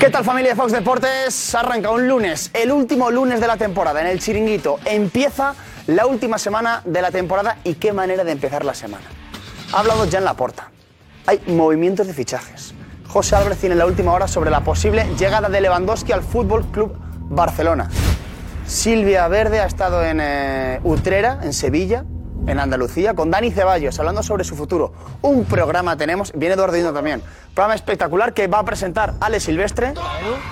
¿Qué tal familia de Fox Deportes? Arranca un lunes, el último lunes de la temporada en el Chiringuito. Empieza la última semana de la temporada y qué manera de empezar la semana. Ha hablado ya en la porta. Hay movimientos de fichajes. José Álvarez tiene la última hora sobre la posible llegada de Lewandowski al Fútbol Club Barcelona. Silvia Verde ha estado en eh, Utrera, en Sevilla, en Andalucía, con Dani Ceballos, hablando sobre su futuro. Un programa tenemos, viene Eduardo Hino también. Programa espectacular que va a presentar Ale Silvestre.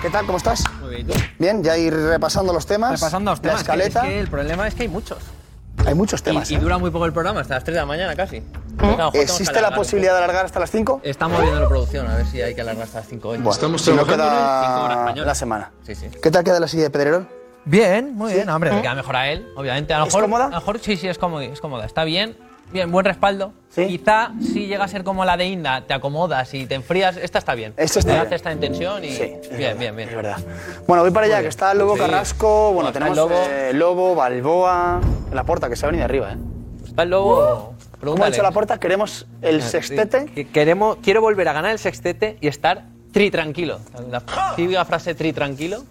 ¿Qué tal? ¿Cómo estás? Muy bien. Bien, ya ir repasando los temas. Repasando los temas. La escaleta. Es que el problema es que hay muchos. Hay muchos temas. Y, y ¿eh? dura muy poco el programa, hasta las 3 de la mañana casi. Que ¿Existe la posibilidad de alargar hasta las 5? poco. Estamos viendo la producción, a ver si hay que alargar hasta las 5 hoy. Bueno, si no Cinco horas queda la semana. Sí, sí. ¿Qué tal queda la silla de Pedrerol? Bien, muy bien. Hombre, le queda mejor a él, obviamente. A lo ¿Es mejor, cómoda? A lo mejor sí, sí, es cómoda. Es cómoda. Está bien. Bien, buen respaldo. Quizá si llega a ser como la de Inda, te acomodas y te enfrías, esta está bien. Esta está bien. hace esta en tensión y. bien, bien, bien. Es verdad. Bueno, voy para allá, que está Lobo Sí. Carrasco, bueno, Está tenemos Lobo. eh, Lobo, Balboa, la puerta, que se ha venido arriba, ¿eh? Está el Lobo. ¿Cómo ha dicho la puerta? Queremos el sextete. Que Queremos, quiero volver a ganar el sextete y estar tri tranquilo. La típica frase tri tranquilo.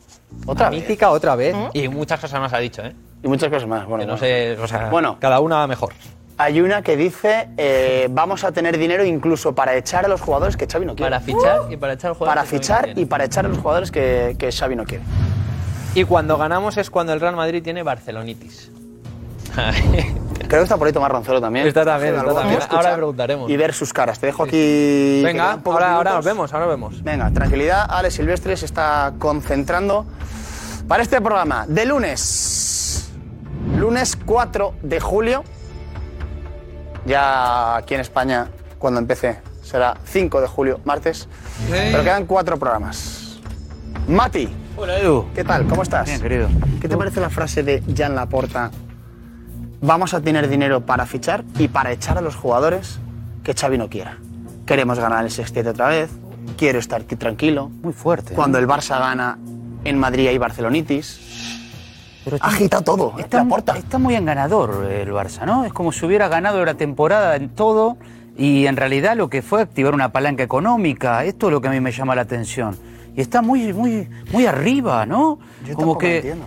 Otra mítica otra vez. Y muchas cosas más ha dicho, ¿eh? Y muchas cosas más. Bueno, Que no bueno. sé, o sea, Bueno. cada una mejor. Hay una que dice, eh, vamos a tener dinero incluso para echar a los jugadores que Xavi no quiere. Para fichar y para echar jugadores. Para que fichar y para echar a los jugadores que, que Xavi no quiere. Y cuando ganamos es cuando el Real Madrid tiene Barcelonitis. Creo que está por ahí Tomás Roncero también. Está también, está Ahora le preguntaremos. Y ver sus caras. Te dejo aquí. Venga, ahora, ahora nos vemos, ahora nos vemos. Venga, tranquilidad. Ale Silvestre se está concentrando para este programa de lunes. Lunes 4 de julio. Ya aquí en España, cuando empiece, será 5 de julio, martes. Pero quedan cuatro programas. Mati. Hola, Edu. ¿Qué tal? ¿Cómo estás? Bien, querido. ¿Qué te parece la frase de Jan Laporta? Vamos a tener dinero para fichar y para echar a los jugadores que Xavi no quiera. Queremos ganar el sextete otra vez. Quiero estar tranquilo. Muy fuerte. Cuando el Barça gana en Madrid hay Barcelonitis. Pero está- Agita todo. Está, Laporta. está muy en ganador el Barça, ¿no? Es como si hubiera ganado la temporada en todo y en realidad lo que fue activar una palanca económica. Esto es lo que a mí me llama la atención. Y está muy, muy, muy arriba, ¿no? Yo como que. entiendo.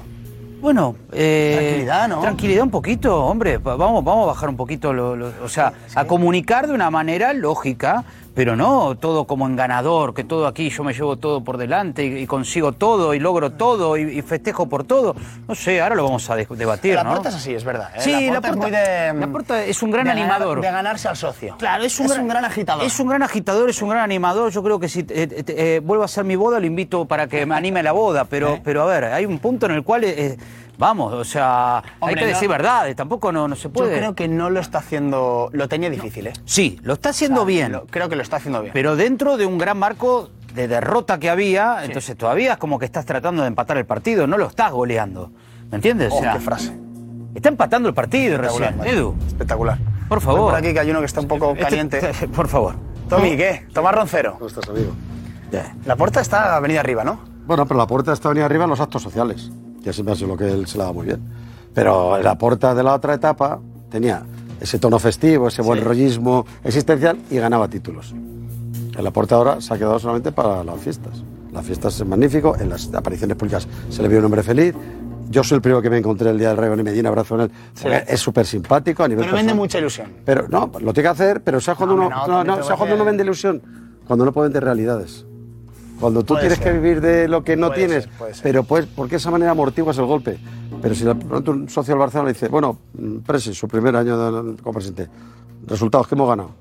Bueno, eh, Tranquilidad, ¿no? Tranquilidad un poquito, hombre. Va- Vamos, vamos a bajar un poquito, lo- lo- o sea, a comunicar de una manera lógica, pero no todo como en ganador, que todo aquí yo me llevo todo por delante y, y consigo todo y logro todo y, y festejo por todo. No sé, ahora lo vamos a de- debatir, La ¿no? puerta es así, es verdad. ¿eh? Sí, Laporta es muy Laporta- de. Laporta es un gran de ganar- animador. de ganarse al socio. Claro, es un, gran, agitador. Es un gran agitador, es un gran animador. Yo creo que si eh, eh, eh, vuelvo a hacer mi boda, lo invito para que me anime la boda. Pero, pero a ver, hay un punto en el cual, vamos, o sea, hay Hombre, que no- decir verdades. Tampoco no, no se Yo puede. creo que no lo está haciendo. Lo tenía difícil, ¿eh? Sí, lo está haciendo O sea, bien. lo- creo que lo está haciendo bien. Pero dentro de un gran marco de derrota que había, entonces todavía es como que estás tratando de empatar el partido, no lo estás goleando. ¿Me entiendes? Oh, O sea, qué frase. Está empatando el partido Espectacular, recién. Mati. Edu, Espectacular. por favor. Por aquí que hay uno que está un poco Este- caliente. por favor. Tommy, ¿qué? Tomás Roncero. ¿Cómo estás, amigo? La puerta está venida arriba, ¿no? Bueno, pero la puerta está venida arriba en los actos sociales, que siempre ha sido lo que él se le da muy bien. Pero la puerta de la otra etapa tenía ese tono festivo, ese buen rollismo existencial y ganaba títulos. En la puerta ahora se ha quedado solamente para las fiestas. Las fiestas es magnífico, en las apariciones públicas se le vio un hombre feliz. Yo soy el primero que me encontré el día del Rey y me di un abrazo en él. porque Es súper simpático a nivel Pero vende personal. mucha ilusión. Pero no, lo tiene que hacer, pero ¿sabes cuando No, uno, no, no, ¿sabes cuando uno vende ilusión? Cuando no puede vender realidades. Cuando tú Puede tienes ser. que vivir de lo que no Puede tienes, ser, pero pues, porque esa manera amortiguas el golpe. Pero si de pronto un socio del Barcelona dice, bueno, mm, Presi, su primer año como presidente, resultados que hemos ganado.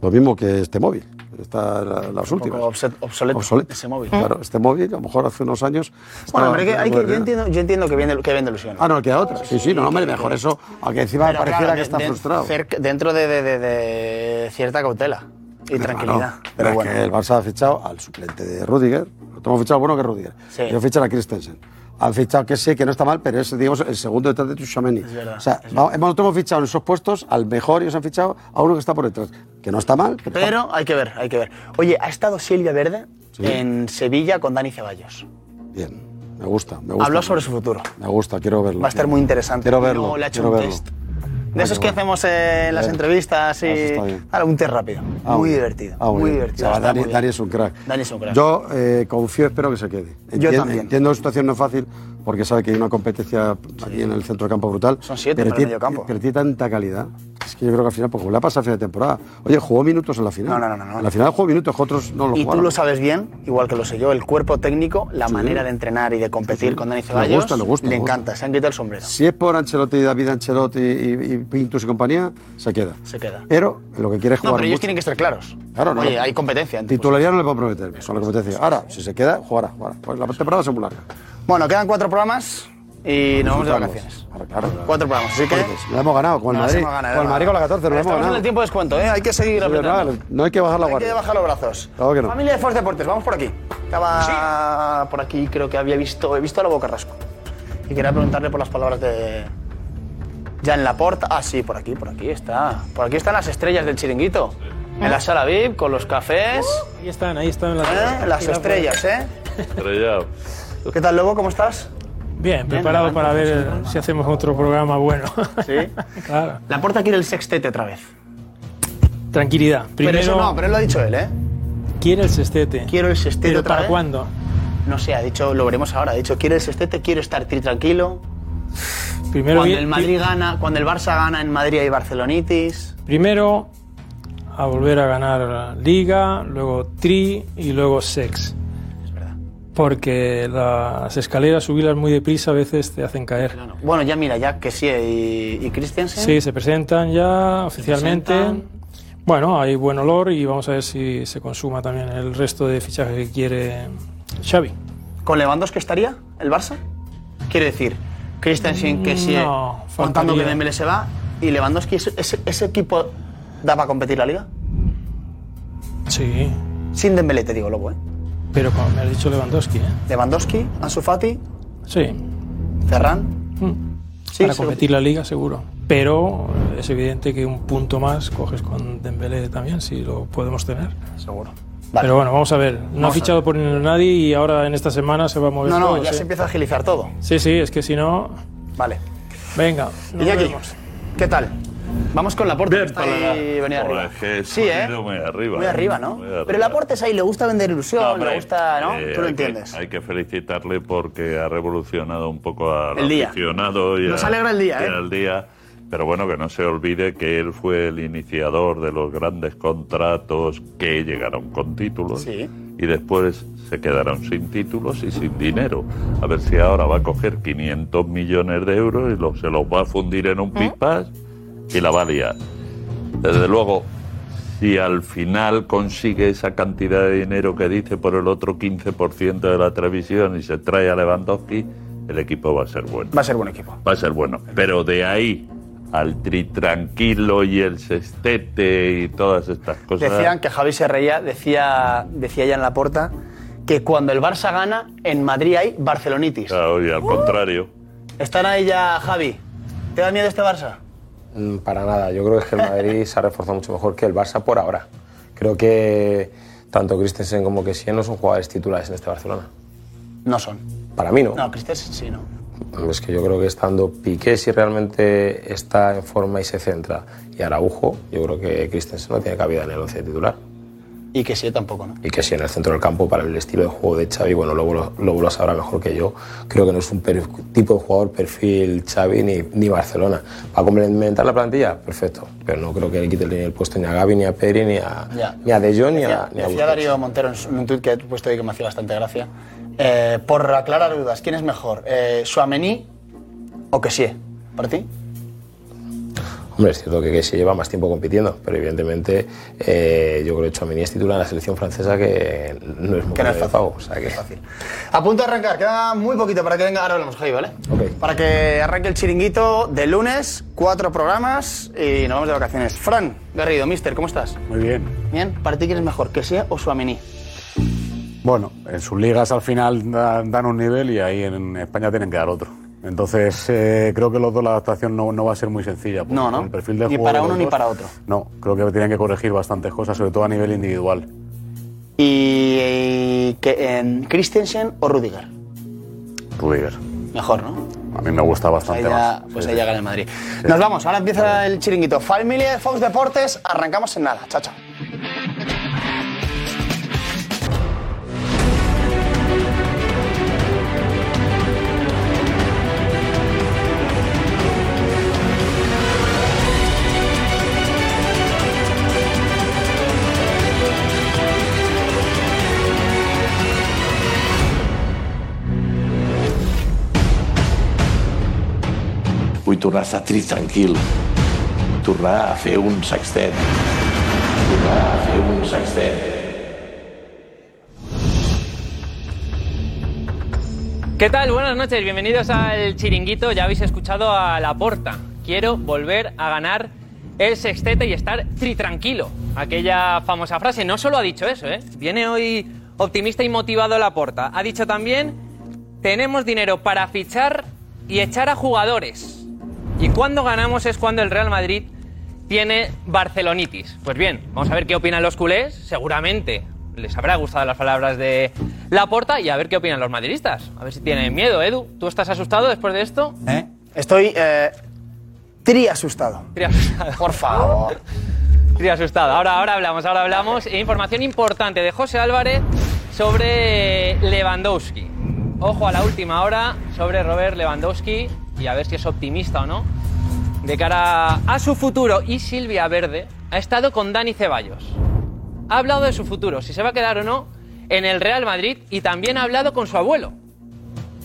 Lo mismo que este móvil, está la- las Un últimas. obsoleto, Obsoleto. ese móvil. Claro, este móvil, a lo mejor hace unos años. Bueno, que hay que, yo, entiendo, yo entiendo que vende, que vende ilusión. Ah, no, que a otra. Sí, sí, no, hombre, mejor eso, aunque encima Pero, pareciera claro, que está de- frustrado. cerca- dentro de, de- de- de cierta cautela y tranquilidad. Pero es bueno. que el Barça ha fichado al suplente de Rudiger. Lo hemos fichado bueno que Rudiger. Sí. Y fichan a Christensen. Han fichado que sí, que no está mal, pero es digamos, el segundo detrás de Tchouaméni. Es verdad, O sea, va- hemos, hemos fichado en esos puestos al mejor y os han fichado a uno que está por detrás. Que no está mal, pero, Pero hay que ver, hay que ver. Oye, ha estado Silvia Verde Sí. en Sevilla con Dani Ceballos. bien. Me gusta, me gusta. Habló sobre su futuro. Me gusta, quiero verlo. Va a estar muy interesante. Quiero verlo. luego le ha hecho quiero un verlo. test De esos que hacemos en las Eh, entrevistas y. Ahora, un té rápido. Ah, muy divertido. Ah, muy divertido. O sea, Dani, es un crack. Dani es un crack. Yo eh, confío, espero que se quede. Yo Entien- también. Entiendo la situación no es fácil porque sabe que hay una competencia aquí en el centro de campo brutal. Son siete pero tiene, medio campo. pero tiene tanta calidad. Es que yo creo que al final, porque le ha pasado a final de temporada. Oye, jugó minutos en la final. No, no, no, no. En la final jugó minutos otros no lo Y tú jugaron. lo sabes bien, igual que lo sé yo, el cuerpo técnico, la manera de entrenar y de competir con Dani Ceballos. gusta, le gusta, Le le gusta. encanta, se han quitado el sombrero. Si es por Ancelotti, David Ancelotti y, y Pintus y compañía, se queda. Se queda. Pero lo que quiere es No, jugar pero ellos mucho. tienen que estar claros. Claro, no. Oye, hay competencia. Titularidad no le puedo prometer, son la competencia. Ahora, si se queda, jugará. jugará. Pues la temporada es muy larga. Bueno, quedan cuatro programas y nos vamos de vacaciones. Claro, claro, claro. Cuatro programas, así que. La hemos ganado con el Madrid. hemos ganado, con el Madrid con la 14, lo hemos Estamos en ganado. el tiempo de descuento, ¿eh? Hay que seguir Sí, apretando. verdad, no hay que bajar la Hay que guardia. bajar los brazos. Claro que no. Familia de Force Deportes, vamos por aquí. Estaba por aquí, creo que había visto, he visto a la Boca Rasco. Y quería preguntarle por las palabras de. Ya en la porta. Ah, sí, por aquí, por aquí está. Por aquí están las estrellas del chiringuito. En la sala VIP, con los cafés. Ahí están, ahí están las, ¿eh? Las estrellas, ¿eh? Estrellado. ¿Qué tal, Lobo? ¿Cómo estás? Bien, preparado para ver si hacemos otro programa bueno. Sí. claro. La porta quiere el sextete otra vez. Tranquilidad. Primero, Pero eso no, pero él lo ha dicho él, ¿eh? quiere el sextete. Quiero el sextete ¿Pero otra para vez. cuándo? No sé, ha dicho, lo veremos ahora. Ha dicho, quiero el sextete, quiero estar tri- tranquilo. Primero, cuando el Madrid gana, cuando el Barça gana en Madrid hay Barcelonitis. primero a volver a ganar Liga, luego Tri y luego Sex. Porque las escaleras, subirlas muy deprisa a veces te hacen caer. Bueno, ya mira, ya que sí y, y Christensen. Sí, se presentan ya oficialmente. presentan. Bueno, hay buen olor y vamos a ver si se consuma también el resto de fichajes que quiere Xavi. ¿Con Lewandowski estaría el Barça? Quiero decir, Christensen, que sí, No, contando que. Dembélé se va, y Lewandowski, ¿ese, ese, ese equipo da para competir la Liga? Sí, Sin Dembélé, te digo, Lobo, ¿eh? Pero como me has dicho Lewandowski, ¿eh? Lewandowski, Ansu Fati, Sí, Ferran. mm, Sí, para competir la liga seguro. Pero eh, es evidente que un punto más coges con Dembélé también, si lo podemos tener. Seguro. Vale. Pero bueno, vamos a ver. No Vamos ha fichado por nadie y ahora en esta semana se va a mover No, no, todo, ya ¿sí? se empieza a agilizar todo. Sí, sí, es que si no... Vale. Venga, nos Iñaki, vemos. ¿qué tal? Vamos con Laporte, Bien, que está para ahí venía arriba. sí, ¿eh? muy arriba, Muy ¿eh? arriba, ¿no? Muy arriba. Pero Laporte es ahí, le gusta vender ilusión, No, hombre, le gusta, ¿no? eh, Tú lo hay que- entiendes. hay que felicitarle porque ha revolucionado un poco al El día. aficionado. Y Nos a- alegra el día, y ¿eh? al día. Pero bueno, que no se olvide que él fue el iniciador de los grandes contratos que llegaron con títulos Sí. y después se quedaron sin títulos y sin dinero. A ver si ahora va a coger 500 millones de euros y lo- se los va a fundir en un ¿Eh? pipas y la va a liar. Desde luego, si al final consigue esa cantidad de dinero que dice por el otro 15% de la televisión y se trae a Lewandowski, el equipo va a ser bueno. Va a ser buen equipo. Va a ser bueno. Pero de ahí al tri tranquilo y el sextete y todas estas cosas. Decían que Javi se reía, decía, decía ya en la porta, que cuando el Barça gana, en Madrid hay Barcelonitis. Claro, y al contrario. ¿Están ahí ya, Javi? ¿Te da miedo este Barça? Mm, Para nada, yo creo que el Madrid se ha reforzado mucho mejor que el Barça por ahora. Creo que tanto Christensen como que no son jugadores titulares en este Barcelona. No son. Para mí no. No, Christensen sí, ¿no? Es que yo creo que estando Piqué, si realmente está en forma y se centra, y Araujo, yo creo que Christensen no tiene cabida en el once titular. Y que sí, tampoco, ¿no? Y que si en el centro del campo, para el estilo de juego de Xavi, bueno, luego lo, sabrá mejor que yo, creo que no es un per- tipo de jugador perfil Xavi ni, ni Barcelona. ¿Va complementar la plantilla? Perfecto. Pero no creo que le quite ni el puesto ni a Gavi, ni a Pedri, ni a, Ya. ni a De Jong, ni a, ni a decía Busquets. Darío Montero en un tuit que he puesto ahí que me hacía bastante gracia. Eh, por aclarar dudas, ¿quién es mejor? Eh, ¿Suamení o Kessie? ¿Para ti? Hombre, es cierto que se lleva más tiempo compitiendo, pero evidentemente eh, yo creo que Chouameni es titular en la selección francesa que no es muy Que no es fácil. pago. O sea que, Fácil. A punto de arrancar, queda muy poquito para que venga. Ahora hablamos, Javi, ¿vale? Ok. Para que arranque el chiringuito de lunes, cuatro programas y nos vamos de vacaciones. Fran Garrido, mister, ¿cómo estás? Muy bien. Bien, ¿para ti quién es mejor, Kessie o Suamení? Bueno, en sus ligas al final dan, dan un nivel y ahí en España tienen que dar otro. Entonces eh, creo que los dos la adaptación no, no va a ser muy sencilla. No, ¿no? El perfil de Ni juego para uno ni para otro. No, creo que tienen que corregir bastantes cosas, sobre todo a nivel individual. ¿Y, y que, en Christensen o Rudiger? Rudiger. Mejor, ¿no? mí me gusta bastante Ahí ya- más. pues Sí, ahí sí. gana el Madrid. Nos vamos, ahora empieza el chiringuito. Familia de Fox Deportes, arrancamos en nada. Chao, chao. Vull tornar a estar trist tranquil. Tornar a un sextet. Tornar a fer un sextet. ¿Qué tal? Buenas noches, bienvenidos al Chiringuito. Ya habéis escuchado a La Porta. Quiero volver a ganar el sextete y estar tri tranquilo. Aquella famosa frase. No solo ha dicho eso, ¿eh? Viene hoy optimista y motivado La Porta. Ha dicho también: tenemos dinero para fichar y echar a jugadores. Y cuando ganamos es cuando el Real Madrid tiene Barcelonitis. Pues bien, vamos a ver qué opinan los culés. Seguramente les habrá gustado las palabras de Laporta y a ver qué opinan los madridistas. A ver si tienen miedo. Edu, ¿tú estás asustado después de esto? Estoy eh, tri asustado. Tri asustado. Por favor. Tri asustado. Ahora, ahora hablamos, ahora hablamos. E información importante de José Álvarez sobre Lewandowski. Ojo a la última hora sobre Robert Lewandowski a ver si es optimista o no de cara a su futuro. Y Silvia Verde ha estado con Dani Ceballos. Ha hablado de su futuro, si se va a quedar o no en el Real Madrid y también ha hablado con su abuelo.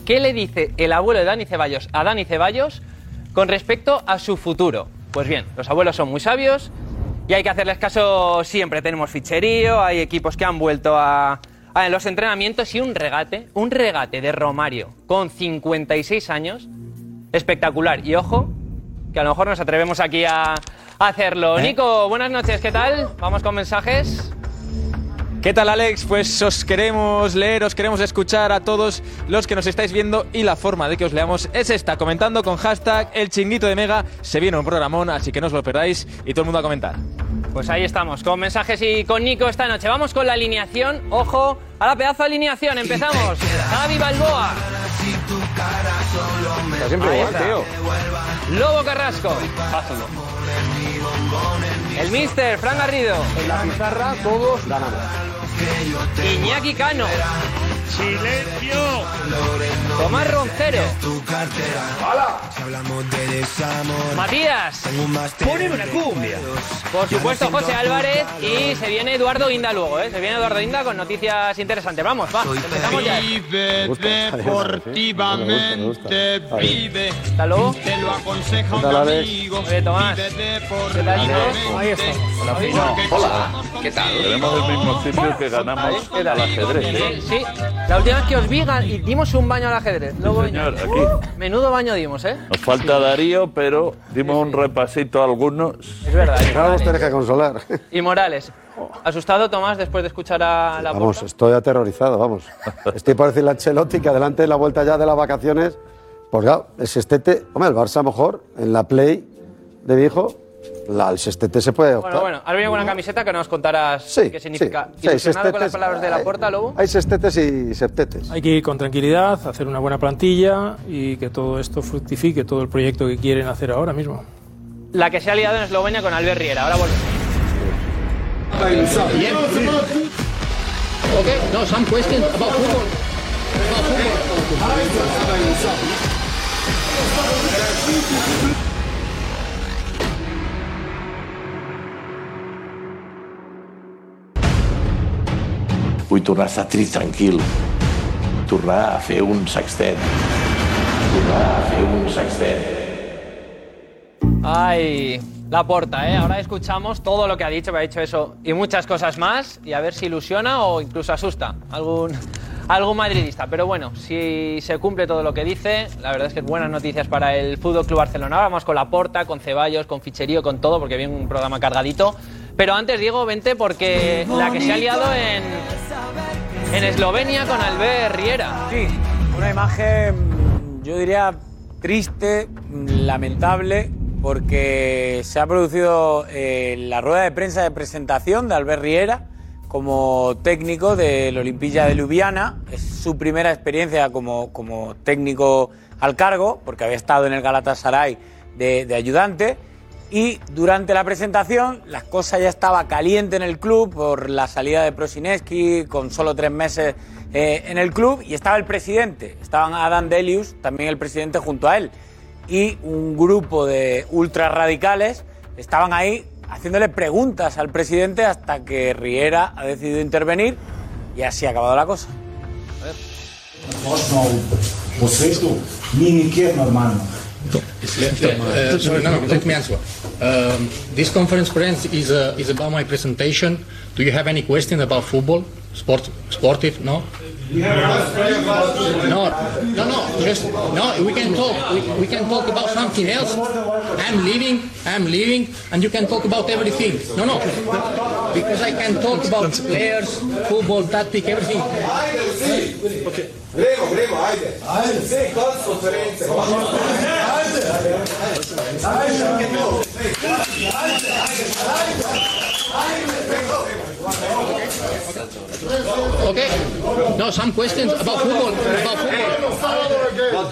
¿Qué le dice el abuelo de Dani Ceballos a Dani Ceballos con respecto a su futuro? Pues bien, los abuelos son muy sabios y hay que hacerles caso siempre. Tenemos ficherío, hay equipos que han vuelto a, a los entrenamientos y un regate, un regate de Romario con 56 años, espectacular. Y ojo, que a lo mejor nos atrevemos aquí a, hacerlo. Nico, buenas noches, ¿qué tal? Vamos con mensajes. ¿Qué tal Alex? Pues os queremos leer, os queremos escuchar a todos los que nos estáis viendo y la forma de que os leamos es esta, comentando con hashtag el chinguito de Mega. Se viene un programón, así que no os lo perdáis y todo el mundo a comentar. Pues ahí estamos, con mensajes y con Nico esta noche. Vamos con la alineación. Ojo a la pedazo de alineación. Empezamos. Javi Balboa. Siempre Ahí igual, está. tío. Lobo Carrasco. El Mister, Fran Garrido. En la pizarra todos ganamos. Iñaki Cano. ¡Silencio! Tomás Roncero. Matías. Poneme una cumbia. Por supuesto, José Álvarez. Y se viene Eduardo Inda luego, ¿eh? Se viene Eduardo Inda con noticias interesantes. Vamos, va. Empezamos ya. Vive deportivamente, vive. ¿Está Lobo? Te lo aconseja ¿Qué un amigo. Oye, Tomás. ¿Qué tal. Ahí. Hola, Pino. Hola, ¿qué tal? Tenemos el mismo sitio que ganamos ¿Qué tal? al ajedrez. ¿eh? Sí, la última vez que os vi ga- y dimos un baño al ajedrez. Luego, señor, aquí. Menudo baño dimos, ¿eh? Nos falta Darío, pero dimos un repasito a algunos. Es verdad. Ahora vos Morales. tenés que consolar. Y Morales. ¿Asustado, Tomás, después de escuchar a la Vamos, porta? estoy aterrorizado, vamos. Estoy por decirle a Ancelotti que adelante de la vuelta ya de las vacaciones, pues claro, el sextete, hombre, el Barça a lo mejor, en la play de mi hijo, la, el sextete se puede optar. Bueno, bueno, ahora viene con una camiseta que nos contarás Sí, qué significa. sí, ¿Ilusionado con las sextetes, palabras de la hay- porta, Lobo? Hay sextetes y septetes. Hay que ir con tranquilidad, hacer una buena plantilla y que todo esto fructifique, todo el proyecto que quieren hacer ahora mismo. La que se ha liado en Eslovenia con Albert Riera. Ahora volvemos. Okay, no, some questions about football. About football. Vull tornar a estar trist tranquil. Tornar a fer un sextet. Tornar a fer un sextet. Ay, la porta, ¿eh? Ahora escuchamos todo lo que ha dicho, que ha dicho eso y muchas cosas más, y a ver si ilusiona o incluso asusta algún, algún madridista. Pero bueno, si se cumple todo lo que dice, la verdad es que es buenas noticias para el Fútbol Club Barcelona. Vamos con la porta, con Ceballos, con Ficherío, con todo, porque viene un programa cargadito. Pero antes, Diego, vente porque la que se ha liado en, en Eslovenia con Albert Riera. Sí, una imagen, yo diría, triste, lamentable, porque se ha producido eh, la rueda de prensa de presentación de Albert Riera como técnico del Olimpilla de Ljubljana. Es su primera experiencia como, como técnico al cargo, porque había estado en el Galatasaray de, de ayudante. Y durante la presentación, las cosas ya estaba caliente en el club por la salida de Prosineski, con solo tres meses eh, en el club, y estaba el presidente, estaban Adam Delius, también el presidente junto a él, y un grupo de ultra radicales estaban ahí haciéndole preguntas al presidente hasta que Riera ha decidido intervenir y así ha acabado la cosa. Osnov po Um, this conference friends, is, uh, is about my presentation. Do you have any question about football? Sport, sportive? No? No, no, no, just, no, we can talk, we, we can talk about something else. I'm leaving, I'm leaving, and you can talk about everything. No, no, because I can talk about players, football, tactic, everything. Okay. Gremo, gremo, ajde. Ajde. Sve konc konference. Ajde. Okay. No, some questions about football. About football.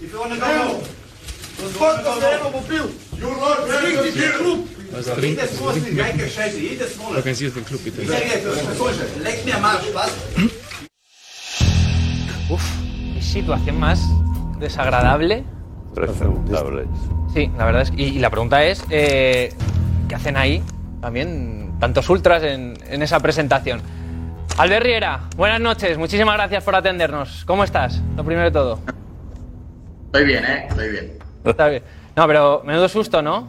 If you want to go, Helemaal mobiel. You are very die groep. Jede skozi, nekaj šesti, jede smola. Organisiert den Club bitte. Leg mir mal Spaß. Uf, qué situación más desagradable. Preguntables. Sí, la verdad es que. Y, y la pregunta es: eh, ¿qué hacen ahí también tantos ultras en, en esa presentación? Albert Riera, buenas noches, muchísimas gracias por atendernos. ¿Cómo estás? Lo primero de todo. Estoy bien, ¿eh? Estoy bien. No, pero menudo susto, ¿no?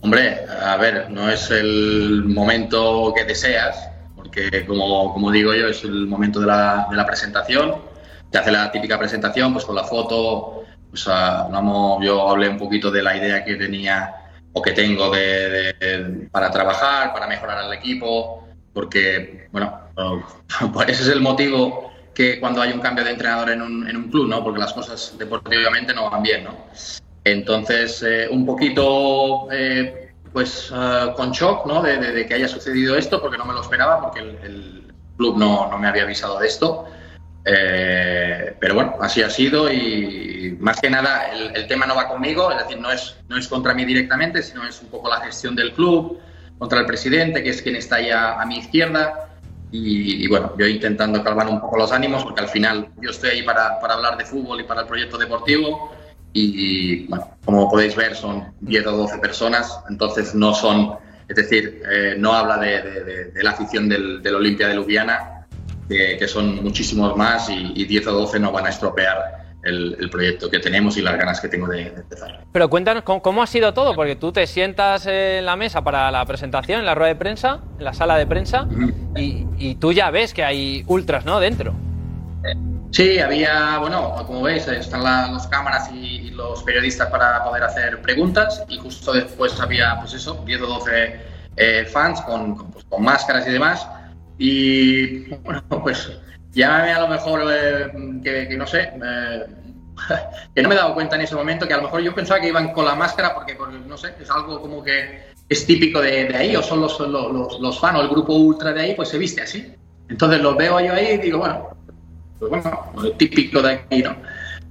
Hombre, a ver, no es el momento que deseas, porque como, como digo yo, es el momento de la, de la presentación. Te hace la típica presentación, pues con la foto, pues ah, vamos, yo hablé un poquito de la idea que tenía o que tengo de, para trabajar, para mejorar al equipo, porque, bueno, ese es el motivo que cuando hay un cambio de entrenador en un, en un club, ¿no? Porque las cosas deportivamente no van bien, ¿no? Entonces, eh, un poquito, eh, pues, ah, con shock, ¿no? De, de- de que haya sucedido esto, porque no me lo esperaba, porque el, el club no, no me había avisado de esto. Eh, pero bueno, así ha sido y más que nada el, el tema no va conmigo, es decir, no es, no es contra mí directamente, sino es un poco la gestión del club, contra el presidente, que es quien está ya a mi izquierda. Y, bueno, yo intentando calmar un poco los ánimos, porque al final yo estoy ahí para, para hablar de fútbol y para el proyecto deportivo. Y, bueno, como podéis ver, son 10 o 12 personas, entonces no son, es decir, eh, no habla de, la afición del, del Olimpia de Ljubljana, que, que son muchísimos más y, y 10 o 12 no van a estropear el, el proyecto que tenemos y las ganas que tengo de, de empezar. Pero cuéntanos ¿cómo, cómo ha sido todo, porque tú te sientas en la mesa para la presentación, en la rueda de prensa, en la sala de prensa, y, y tú ya ves que hay ultras, ¿no? Dentro. Sí, había, bueno, como veis, están la- las cámaras y, y los periodistas para poder hacer preguntas y justo después había, pues eso, 10 o 12 eh, fans con, con, pues, con máscaras y demás. Y bueno, pues llámame a lo mejor eh, que, que no sé, eh, que no me he dado cuenta en ese momento, que a lo mejor yo pensaba que iban con la máscara porque, porque, no sé, es algo como que es típico de, de ahí, o son los, los, los, fans o el grupo ultra de ahí, pues se viste así. Entonces los veo yo ahí y digo, bueno, pues bueno, típico de aquí, ¿no?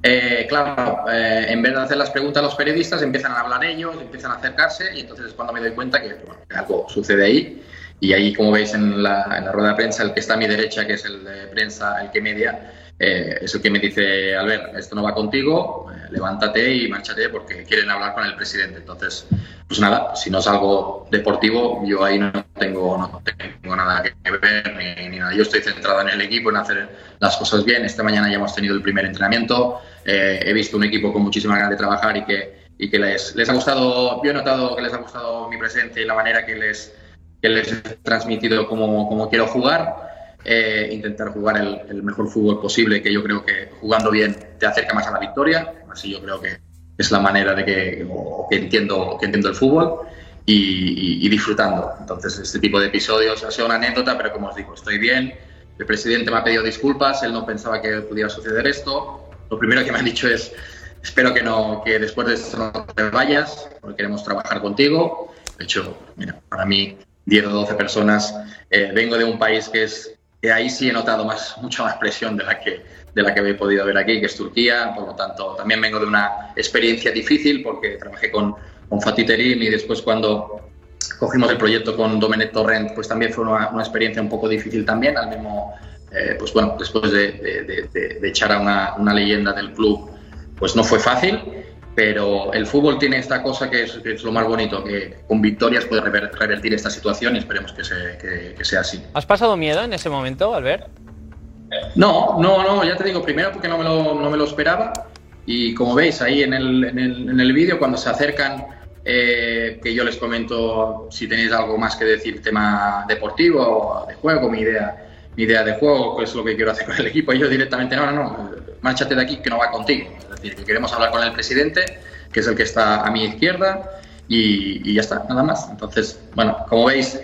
Eh, claro, eh, en vez de hacer las preguntas a los periodistas, empiezan a hablar ellos, empiezan a acercarse y entonces es cuando me doy cuenta que, bueno, que algo sucede ahí. Y ahí, como veis en la, en la rueda de prensa, el que está a mi derecha, que es el de prensa, el que media, eh, es el que me dice, Albert, esto no va contigo, eh, levántate y márchate porque quieren hablar con el presidente. Entonces, pues nada, si no es algo deportivo, yo ahí no tengo, no tengo nada que ver ni, ni nada. Yo estoy centrado en el equipo, en hacer las cosas bien. Esta mañana ya hemos tenido el primer entrenamiento. Eh, he visto un equipo con muchísima ganas de trabajar y que, y que les, les ha gustado, yo he notado que les ha gustado mi presencia y la manera que les, que les he transmitido cómo, cómo quiero jugar. Eh, intentar jugar el, el mejor fútbol posible, que yo creo que jugando bien te acerca más a la victoria. Así yo creo que es la manera de que, o que entiendo, que entiendo el fútbol. y, y- y disfrutando. Entonces, este tipo de episodios ha sido una anécdota, pero como os digo, estoy bien. El presidente me ha pedido disculpas, él no pensaba que pudiera suceder esto. Lo primero que me han dicho es, espero que, no, que después de esto no te vayas, porque queremos trabajar contigo. De hecho, mira, para mí, 10 o 12 personas, eh, vengo de un país que es, ahí sí he notado más, mucha más presión de la que, de la que he podido ver aquí, que es Turquía. Por lo tanto, también vengo de una experiencia difícil porque trabajé con, con Fatih Terim y después cuando cogimos el proyecto con Domenech Torrent, pues también fue una, experiencia un poco difícil también, al mismo, eh, pues bueno, después de, de- de- de- de echar a una, una leyenda del club, pues no fue fácil, pero el fútbol tiene esta cosa que es, que es lo más bonito, que con victorias puede rever- revertir esta situación y esperemos que, se- que- que sea así. ¿Has pasado miedo en ese momento, Albert? No, no, no, ya te digo, primero porque no me lo, no me lo esperaba y como veis ahí en el, en el, en el vídeo cuando se acercan, eh, que yo les comento si tenéis algo más que decir tema deportivo, de juego, mi idea, mi idea de juego, qué es lo que quiero hacer con el equipo, y yo directamente, no, no, no, márchate de aquí que no va contigo. Decir, que queremos hablar con el presidente, que es el que está a mi izquierda y, ya está, nada más. Entonces, bueno, como veis,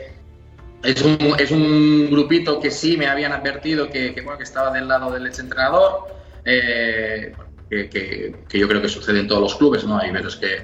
es un, es un grupito que sí me habían advertido que, bueno, que estaba del lado del exentrenador, eh, que, que- yo creo que sucede en todos los clubes, ¿no? Hay veces que,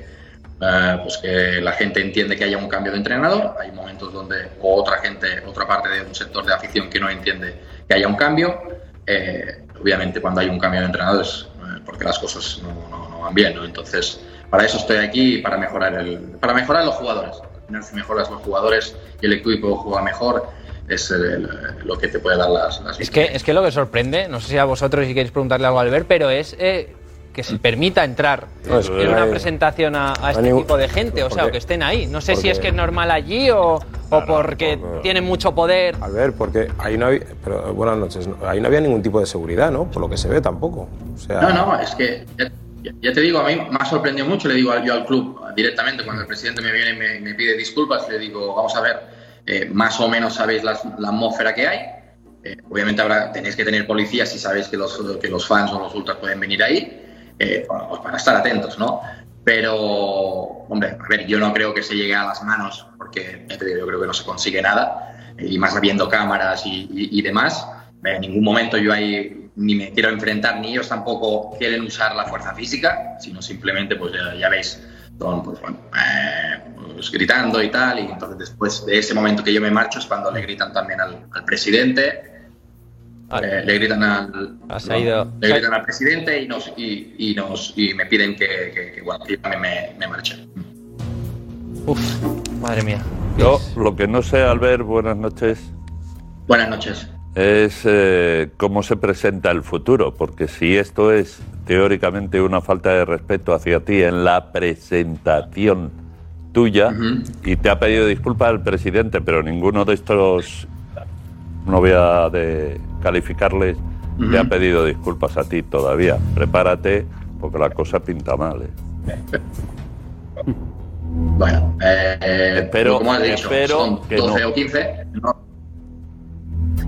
eh, pues que la gente entiende que haya un cambio de entrenador, hay momentos donde, o otra gente, otra parte de un sector de afición que no entiende que haya un cambio. Eh, obviamente cuando hay un cambio de entrenador es porque las cosas no, no- no van bien, ¿no? Entonces, para eso estoy aquí, para mejorar, el, para mejorar los jugadores. Al final, si mejoras los jugadores y el equipo juega mejor, es el- lo que te puede dar las, las Es que, es que lo que sorprende, no sé si a vosotros si queréis preguntarle algo a Albert, pero es eh, que se permita entrar No, es- en una presentación a, a este ningún- tipo de gente, o sea, porque- o que estén ahí. No sé si es que es normal allí o, o porque tienen mucho poder. A ver, porque ahí no había, pero buenas noches, no- ahí no había ningún tipo de seguridad, ¿no? Por lo que se ve tampoco. O sea, No, no, es que ya, ya- te digo, a mí me ha sorprendido mucho, le digo yo al club directamente, cuando el presidente me viene y me, me pide disculpas, le digo, vamos a ver, eh, más o menos sabéis las- la atmósfera que hay. Eh, obviamente habrá, tenéis que tener policías si sabéis que los, que los fans o los ultras pueden venir ahí, eh, pues para estar atentos, ¿no? Pero, hombre, a ver, yo no creo que se llegue a las manos, porque yo creo que no se consigue nada, y más habiendo cámaras y, y- y demás. En ningún momento yo ahí ni me quiero enfrentar, ni ellos tampoco quieren usar la fuerza física, sino simplemente, pues ya, ya veis, son, pues, bueno, eh, pues, gritando y tal, y entonces después de ese momento que yo me marcho es cuando le gritan también al, al presidente, eh, le gritan al, no, ido- le gritan al presidente y nos y, y nos y me piden que, que, que, bueno, que yo también me, me marche. Uf, madre mía. Yo lo que no sé, Albert, buenas noches. Buenas noches. Es eh, cómo se presenta el futuro, porque si esto es teóricamente una falta de respeto hacia ti en la presentación tuya y te ha pedido disculpas al presidente, pero ninguno de estos, no voy a de calificarles, te ha Ujú. pedido disculpas a ti todavía. Prepárate, porque la cosa pinta mal. ¿eh? Bueno, eh, Espero- como has dicho, son que 12 no. o 15.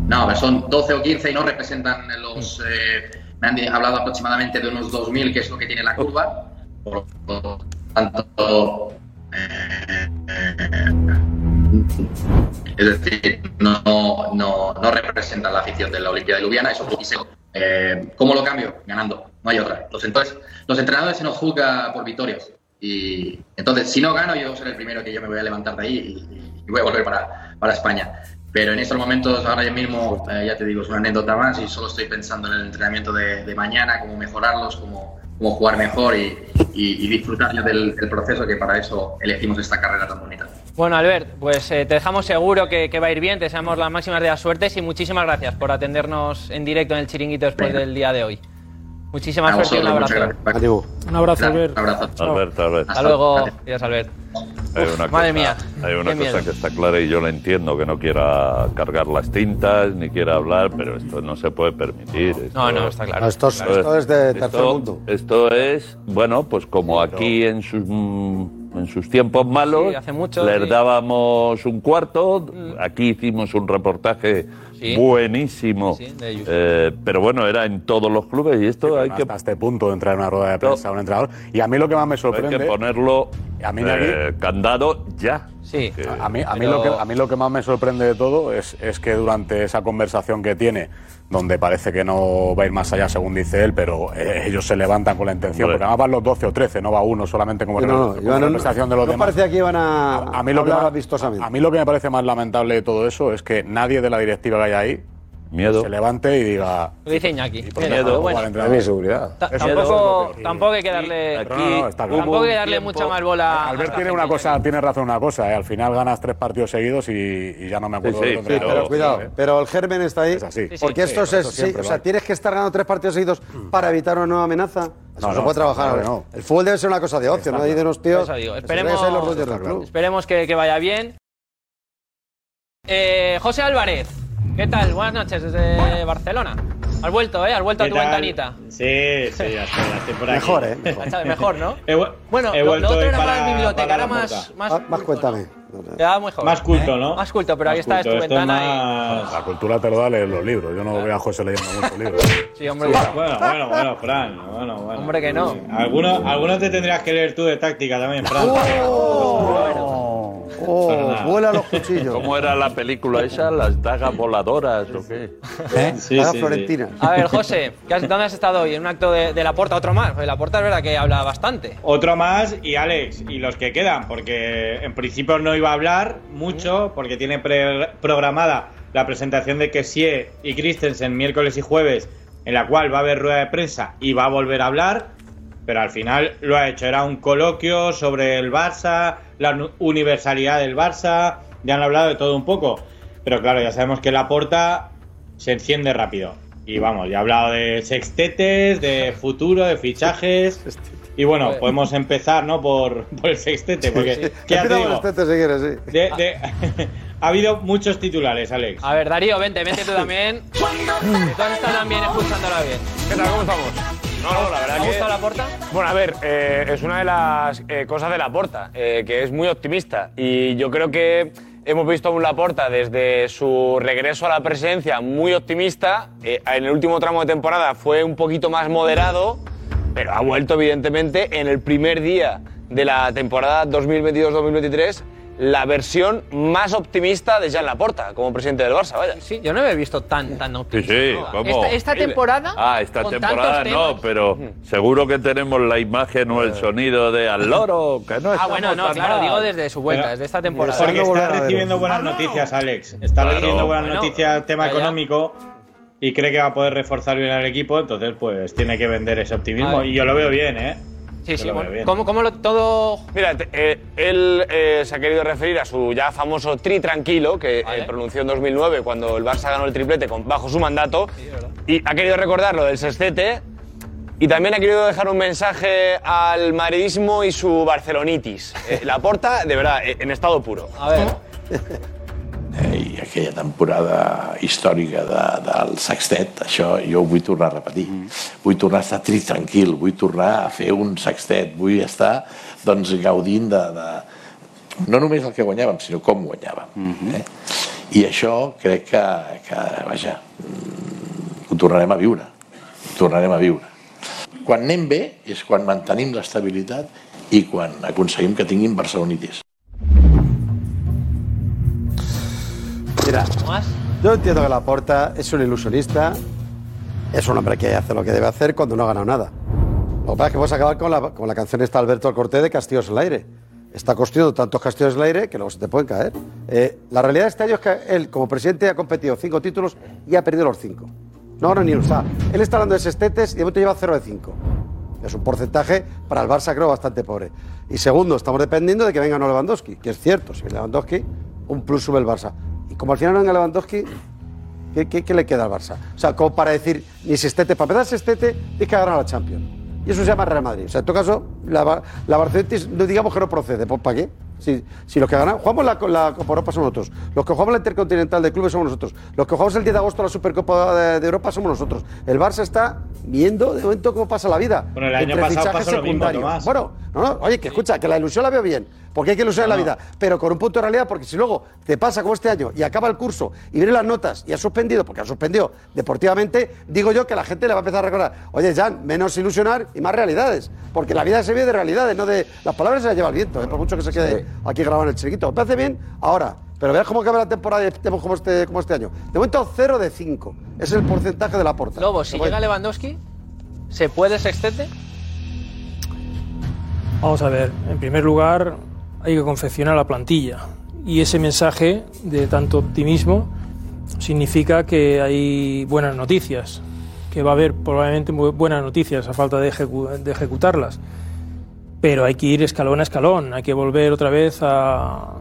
No, no, son 12 o 15 y no representan los. eh, me han hablado aproximadamente de unos 2.000, que es lo que tiene la curva. Por lo tanto. eh, eh, es decir, no, no, no representan la afición de la Olimpiada de Ljubljana, eso quise. Eh, ¿Cómo lo cambio? Ganando, no hay otra. Los, entonces, los entrenadores se nos juzga por victorias. Y entonces, si no gano, yo seré el primero que yo me voy a levantar de ahí y, voy a volver para, para España. Pero en estos momentos, ahora mismo, eh, ya te digo, es una anécdota más y solo estoy pensando en el entrenamiento de, mañana, cómo mejorarlos, cómo, jugar mejor y, disfrutar del, del proceso, que para eso elegimos esta carrera tan bonita. Bueno, Albert, pues eh, te dejamos seguro que, que va a ir bien, te deseamos las máximas de las suertes y muchísimas gracias por atendernos en directo en el chiringuito después Venga. del día de hoy. Muchísima A suerte y un abrazo. Un abrazo, Albert. Un abrazo. Albert, Albert. Hasta luego. Gracias, Albert. Hay Uf, una madre cosa, mía, Hay una qué cosa miedo. que está clara y yo la entiendo, que no quiera cargar las tintas ni quiera hablar, pero esto no se puede permitir. Esto- No, no, está claro. Esto es- esto es de tercer esto- mundo. Esto es, bueno, pues como aquí en sus, mm, en sus tiempos malos Sí, hace mucho, les sí. Mm. dábamos un cuarto, aquí hicimos un reportaje Sí. buenísimo, eh, pero bueno, era en todos los clubes y esto hay que, Hasta este punto de entrar en una rueda de prensa a un entrenador. Y a mí lo que más me hay sorprende. que ponerlo A mí eh, candado ya. Sí. A mí, a, mí Pero- lo que, a mí lo que más me sorprende de todo es, es que durante esa conversación que tiene, donde parece que no va a ir más allá según dice él, pero eh, ellos se levantan con la intención, porque además van los 12 o 13, no va uno solamente como, No, no, como iban- representación de los no demás. parecía que iban a, A mí, lo que hablar más, vistosamente. a mí lo que me parece más lamentable de todo eso es que nadie de la directiva que hay ahí Miedo. se levante y diga... Lo dice Iñaki. por Miedo, bueno. entrenador. mi seguridad. Ta- Eso es tampoco, tampoco hay que darle, Pero no, no, está claro. tampoco hay que darle tiempo- mucha más bola. a Albert tiene una cosa, tiene razón una cosa, ¿eh? al final ganas tres partidos seguidos y, y ya no me acuerdo Sí, sí, de sí, entrenador. Pero cuidado, ¿eh? pero el germen está ahí. Es así. Sí, sí, porque sí, esto es, eso sí, siempre o sea, tienes que estar ganando tres partidos seguidos para evitar una nueva amenaza. Eso No, se no, puede trabajar. claro que ahora. no. El fútbol debe ser una cosa de ocio, ¿no? Hay de unos tíos. Eso digo, que se esperemos- creen que son los dueños del Está claro. club. Esperemos que, que vaya bien. Eh, José Álvarez, ¿qué tal? Buenas noches desde Barcelona. Has vuelto, ¿eh? Has vuelto a ¿Qué tu tal? ventanita. Sí, sí, ya estoy, ya estoy por aquí. Mejor, ¿eh? Mejor, ¿no? He, Bueno, he lo, otro era para- más biblioteca, era más, más, Ah, más culto, cuéntame. mejor. Más culto, ¿no? Más culto, pero ahí Más está culto, tu esto es ventana más- La cultura te lo da leer los libros. Yo no veo a José leyendo muchos libros. y... Sí, hombre, Bueno, bueno, bueno, Fran. Bueno, bueno. Hombre, que no. Algunos, algunos te tendrías que leer tú de táctica también, Fran. Oh, Nada. vuela los cuchillos. ¿Cómo era la película esa? ¿Las dagas voladoras o qué? Sí, Daga sí, sí. Florentina. A ver, José, ¿qué has- ¿dónde has estado hoy? En un acto de, de la Porta, otro más. Porque la Porta es verdad que habla bastante. Otro más y Alex, y los que quedan, porque en principio no iba a hablar mucho, porque tiene pre- programada la presentación de Kessie y Christensen miércoles y jueves, en la cual va a haber rueda de prensa y va a volver a hablar, pero al final lo ha hecho. Era un coloquio sobre el Barça, la universalidad del Barça, ya han hablado de todo un poco, pero claro, ya sabemos que la porta se enciende rápido. Y vamos, ya ha hablado de sextetes, de futuro, de fichajes. Y bueno, podemos empezar, ¿no? Por, por el sextete, porque ¿qué te digo? si quieres, sí. De- de- ha habido muchos titulares, Alex. A ver, Darío, vente, vente tú también. Tú has estado también escuchándola bien. ¿Qué tal? ¿Cómo estamos? No, no, la verdad ¿Te que... la Porta? Bueno, a ver, eh, es una de las eh, cosas de Laporta, eh, que es muy optimista. Y yo creo que hemos visto a un Laporta desde su regreso a la presidencia muy optimista. En el último tramo de temporada fue un poquito más moderado, pero ha vuelto, evidentemente, en el primer día de la temporada 2022-2023 la versión más optimista de Jean Laporta como presidente del Barça, vaya. Sí, yo no me he visto tan, tan optimista. sí, ¿no? ¿cómo? Esta, esta temporada. Ah, esta con temporada tantos no, temas- pero seguro que tenemos la imagen o el sonido de al loro, que no Ah, bueno, no, tan claro, mal. digo desde su vuelta, Pero- desde esta temporada. Porque está recibiendo buenas noticias, Alex. Está Claro. recibiendo buenas Bueno, noticias, tema económico, y cree que va a poder reforzar bien al equipo, entonces pues tiene que vender ese optimismo. Y yo lo veo bien, ¿eh? Sí, sí, bueno. bien. ¿Cómo, cómo lo, todo. Mira, eh, él eh, se ha querido referir a su ya famoso tri tranquilo que Vale. eh, pronunció en 2009 cuando el Barça ganó el triplete con- bajo su mandato y ha querido recordar lo del sextete y también ha querido dejar un mensaje al madridismo y su barcelonitis. Eh, la porta, de verdad, eh, en estado puro. A ver. Eh, I aquella temporada històrica de, del sextet, això jo ho vull tornar a repetir. Vull tornar a estar tri tranquil, vull tornar a fer un sextet, vull estar doncs, gaudint de, de, no només el que guanyàvem, sinó com guanyàvem. eh? I això crec que, que vaja, mm, ho tornarem a viure. Ho tornarem a viure. Quan anem bé és quan mantenim l'estabilitat i quan aconseguim que tinguin barcelonitis. Mira, yo entiendo que Laporta es un ilusionista, es un hombre que hace lo que debe hacer cuando no ha ganado nada. Lo que pasa es que vamos a acabar con la, con la canción esta Alberto Cortés de Castillos en el aire. Está construyendo tantos castillos en el aire que luego se te pueden caer. Eh, la realidad de este año es que él, como presidente, ha competido cinco títulos y ha perdido los cinco. No ahora ni. O sea, él está hablando de sextetes y de momento lleva 0 de 5. Es un porcentaje para el Barça, creo, bastante pobre. Y segundo, estamos dependiendo de que venga no Lewandowski, que es cierto. Si viene Lewandowski, un plus sube el Barça. Y como al final no venga Lewandowski, ¿qué, qué, qué le queda al Barça? O sea, como para decir, ni sextete, para empezar sextete, tienes que ganar la Champions. Y eso se llama Real Madrid. O sea, en todo caso, la, la Barcelona, no digamos que no procede. ¿Pues para qué? Si, si los que ganan, jugamos la, la Copa Europa somos nosotros. Los que jugamos la Intercontinental de Clubes somos nosotros. Los que jugamos el 10 de agosto la Supercopa de, de Europa somos nosotros. El Barça está viendo de momento cómo pasa la vida. Bueno, el año Entre pasado pasó lo mismo. Tomás. Bueno, no, no, oye, que escucha, que la ilusión la veo bien. Porque hay que ilusionar la vida, pero con un punto de realidad, porque si luego te pasa como este año y acaba el curso y vienen las notas y has suspendido, porque has suspendido deportivamente, digo yo que la gente le va a empezar a recordar, oye, Jan, menos ilusionar y más realidades, porque la vida se vive de realidades, no de. Las palabras se las lleva el viento, ¿eh? por mucho que se quede aquí grabado en el chiquito. Me parece bien ahora. Pero veas cómo acaba la temporada y estemos como este, como este año. De momento, 0 de 5. Es el porcentaje de la porta. Lobo, si llega Lewandowski, ¿se puede sextete? Vamos a ver, en primer lugar hay que confeccionar la plantilla. Y ese mensaje de tanto optimismo significa que hay buenas noticias, que va a haber probablemente buenas noticias a falta de, ejecu- de ejecutarlas, pero hay que ir escalón a escalón, hay que volver otra vez a,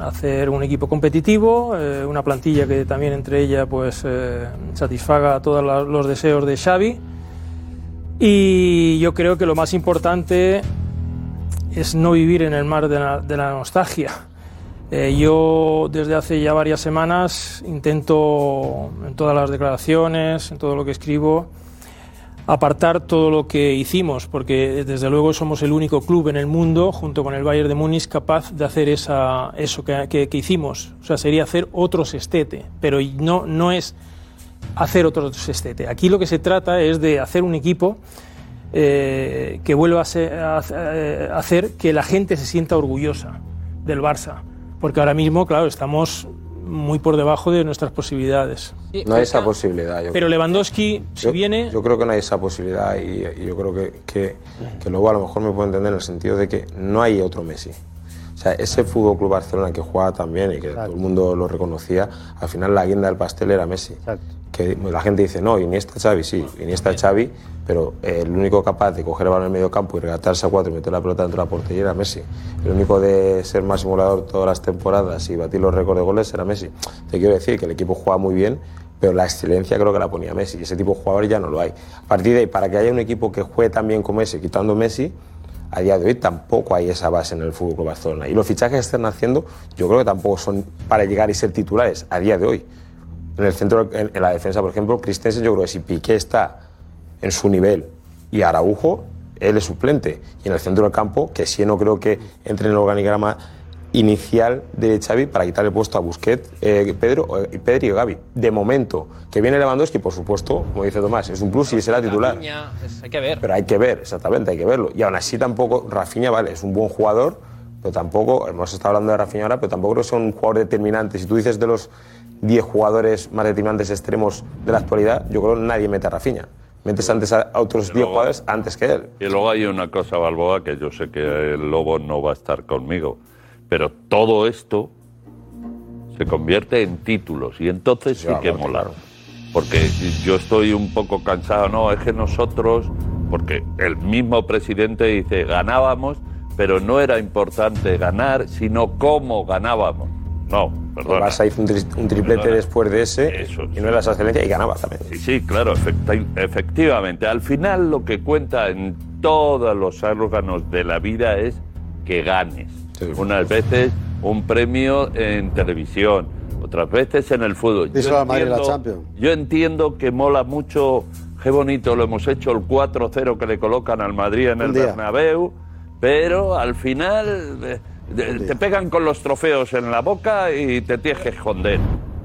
hacer un equipo competitivo, eh, una plantilla que también entre ella pues eh, satisfaga todos los deseos de Xavi. Y yo creo que lo más importante es no vivir en el mar de la, de la nostalgia. Eh, yo desde hace ya varias semanas intento en todas las declaraciones, en todo lo que escribo, apartar todo lo que hicimos, porque desde luego somos el único club en el mundo, junto con el Bayern de Múnich, capaz de hacer esa, eso que, que- hicimos. O sea, sería hacer otro sextete, pero no, no es hacer otro sextete. Aquí lo que se trata es de hacer un equipo eh, que vuelva a, ser- a- a hacer que la gente se sienta orgullosa del Barça, porque ahora mismo, claro, estamos muy por debajo de nuestras posibilidades. No hay esa posibilidad. yo Pero Lewandowski, si yo, viene, yo creo que no hay esa posibilidad y, y yo creo que, que, que luego a lo mejor me puedo entender en el sentido de que no hay otro Messi. O sea, ese Fútbol Club Barcelona que jugaba tan bien y que todo el mundo lo reconocía, al final la guinda del pastel era Messi. Que la gente dice, no, Iniesta Xavi, sí, Iniesta Xavi, pero el único capaz de coger el balón en medio campo y regatarse a cuatro y meter la pelota dentro de la portería era Messi. El único de ser más simulador todas las temporadas y batir los récords de goles era Messi. Te quiero decir que el equipo jugaba muy bien, pero la excelencia creo que la ponía Messi y ese tipo de jugadores ya no lo hay. A partir de ahí, para que haya un equipo que juegue tan bien como ese, quitando Messi, a día de hoy tampoco hay esa base en el Fútbol Club Barcelona. Y los fichajes que están haciendo, yo creo que tampoco son para llegar y ser titulares a día de hoy. En el centro, en, en la defensa, por ejemplo, Christensen, yo creo que si Piqué está en su nivel y Araujo, él es suplente. Y en el centro del campo, que sí no creo que entre en el organigrama inicial de Xavi para quitarle el puesto a Busquets, eh, Pedro, eh, Pedri y Gavi. De momento, que viene Lewandowski, por supuesto, como dice Tomás, es un plus y será titular. Rafinha, es- hay que ver. Pero hay que ver, exactamente, hay que verlo. Y aún así tampoco, Rafinha, vale, es un buen jugador, pero tampoco, hemos estado hablando de Rafinha ahora, pero tampoco creo que sea un jugador determinante. Si tú dices de los 10 jugadores más determinantes extremos de la actualidad, yo creo que nadie mete a Rafinha. Metes antes a otros 10 jugadores antes que él. Y luego hay una cosa, Balboa, que yo sé que el Lobo no va a estar conmigo, pero todo esto se convierte en títulos y entonces sí, que mola. Porque yo estoy un poco cansado, no, es que nosotros, porque el mismo presidente dice, ganábamos, pero no era importante ganar, sino cómo ganábamos. No, perdón. Barça hizo un, tri- un triplete Perdona. después de ese y no era esa excelencia y ganaba también. Sí, sí, claro, efecti- efectivamente. Al final lo que cuenta en todos los órganos de la vida es que ganes. Unas veces un premio en televisión, otras veces en el fútbol. Díselo al Madrid en la Champions. yo entiendo que mola mucho, qué bonito lo hemos hecho, el 4-0 que le colocan al Madrid en Un el día. Bernabéu, pero al final eh, te pegan con los trofeos en la boca y te tienes que esconder.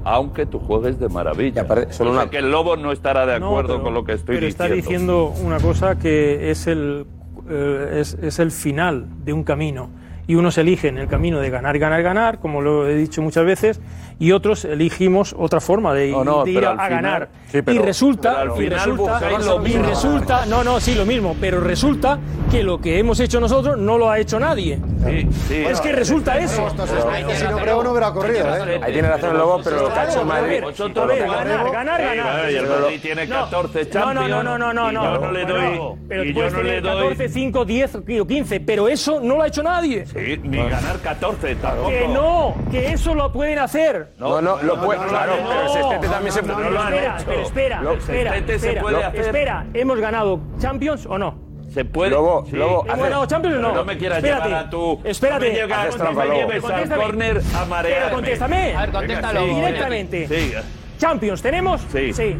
Aunque tú juegues de maravilla. solo una- que el lobo no estará de No, acuerdo pero- con lo que estoy pero diciendo. está diciendo una cosa que es el, eh, es, es el final de un camino. Y unos eligen el camino de ganar, ganar, ganar, como lo he dicho muchas veces, y otros elegimos otra forma de, No, no, de ir a, al a final- ganar. Sí, pero- y resulta, pero al y final resulta, lo y mismo. resulta, no, no, sí, lo mismo, pero resulta que lo que hemos hecho nosotros no lo ha hecho nadie. es que resulta eso. Si no creo, no hubiera corrido, ¿eh? Ahí tiene razón el Lobo, pero lo que ha hecho el Madrid. A ver, ganar, ganar, ganar. Y el Madrid tiene 14 No, Champions. no, no, no, no, no. yo no le doy. Pero tú yo puedes no le tener doy. 14, 5, 10 o 15, pero eso no lo ha hecho nadie. Sí, ni ganar 14 tampoco. Que no, que eso lo pueden hacer. No, no, lo puede, claro, pero el sextete también se No, no lo han espera, hecho. pero espera, espera, se espera, puede lo- hacer. espera, ¿hemos ganado Champions o no? Se puede. Lobo, sí. Lobo, ¿Hemos hace- ganado Champions o no? No me quieras Espérate, llevar a tu. Espérate. No me, llegas- Haces no trampa, me Lobo. lleves al Contéstame. córner a marearme. Pero contéstame. A ver, contéstalo. Venga, sí. Directamente. Sí. Champions, ¿tenemos? Sí, sí.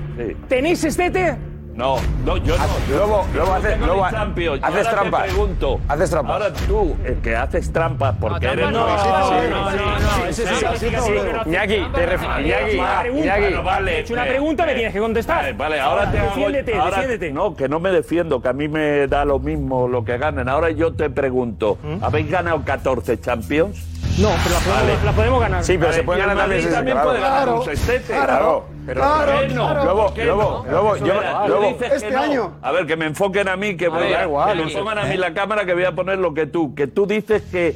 ¿Tenéis sextete? No, no, yo no. Luego, luego haces, Tengo luego mi Champions. haces Ahora te trampas. pregunto. Haces trampas. Ahora tú, el que haces trampas porque eres no, no, sí, no, no, no, Iñaki, te Iñaki, vale, He hecho una eh, pregunta, me eh, tienes que contestar. Vale, ahora te. Defiéndete, defiéndete. No, que no me defiendo, que a mí me da lo mismo lo que ganen. Ahora yo te pregunto, ¿Mm? ¿habéis ganado 14 Champions? No, pero la podemos, Vale. la podemos ganar. Sí, pero se puede ganar también. También claro. puede ganar Claro, un sextete. claro, Pero claro, ¿por qué no? claro. Luego, ¿Por qué luego, no? yo- que Este no. año. A ver, que me enfoquen a mí, que voy a, igual, que me pongan a mí la cámara, que voy a poner lo que tú. Que tú dices que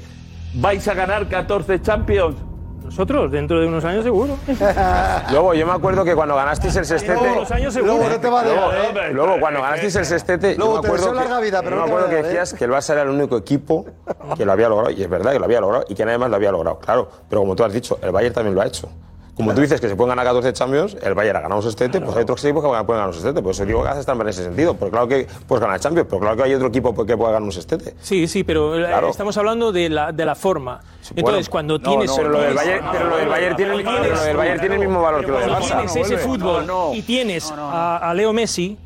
vais a ganar 14 Champions. Nosotros, dentro de unos años seguro. Luego, yo me acuerdo que cuando ganasteis el sextete. Dentro de unos años seguro. Luego no te va a Luego, dejar, ¿eh? luego, cuando ganasteis el sextete, Luego yo me te acuerdo, que, larga vida, pero yo no me te acuerdo que dar, ¿eh? decías que el Barça era el único equipo que lo había logrado. Y es verdad que lo había logrado y que nadie más lo había logrado. Claro, pero como tú has dicho, el Bayern también lo ha hecho. Como tú dices que se pueden ganar 14 Champions, el Bayern ha ganado un sextete, pues hay otros equipos que pueden ganar un sextete. Por eso digo que haces trampa en ese sentido. Porque claro que puedes ganar Champions, pero claro que hay otro equipo que puede ganar un sextete. Sí, sí, pero eh, Claro. estamos hablando de la, de la forma. Entonces, Bueno, cuando no, tienes... no, pero lo del Bayern, pero lo del Bayern tiene, el- Cuando pero lo del Bayern tiene el mismo valor que lo del cuando Barça. tienes ese fútbol y tienes a, a Leo Messi,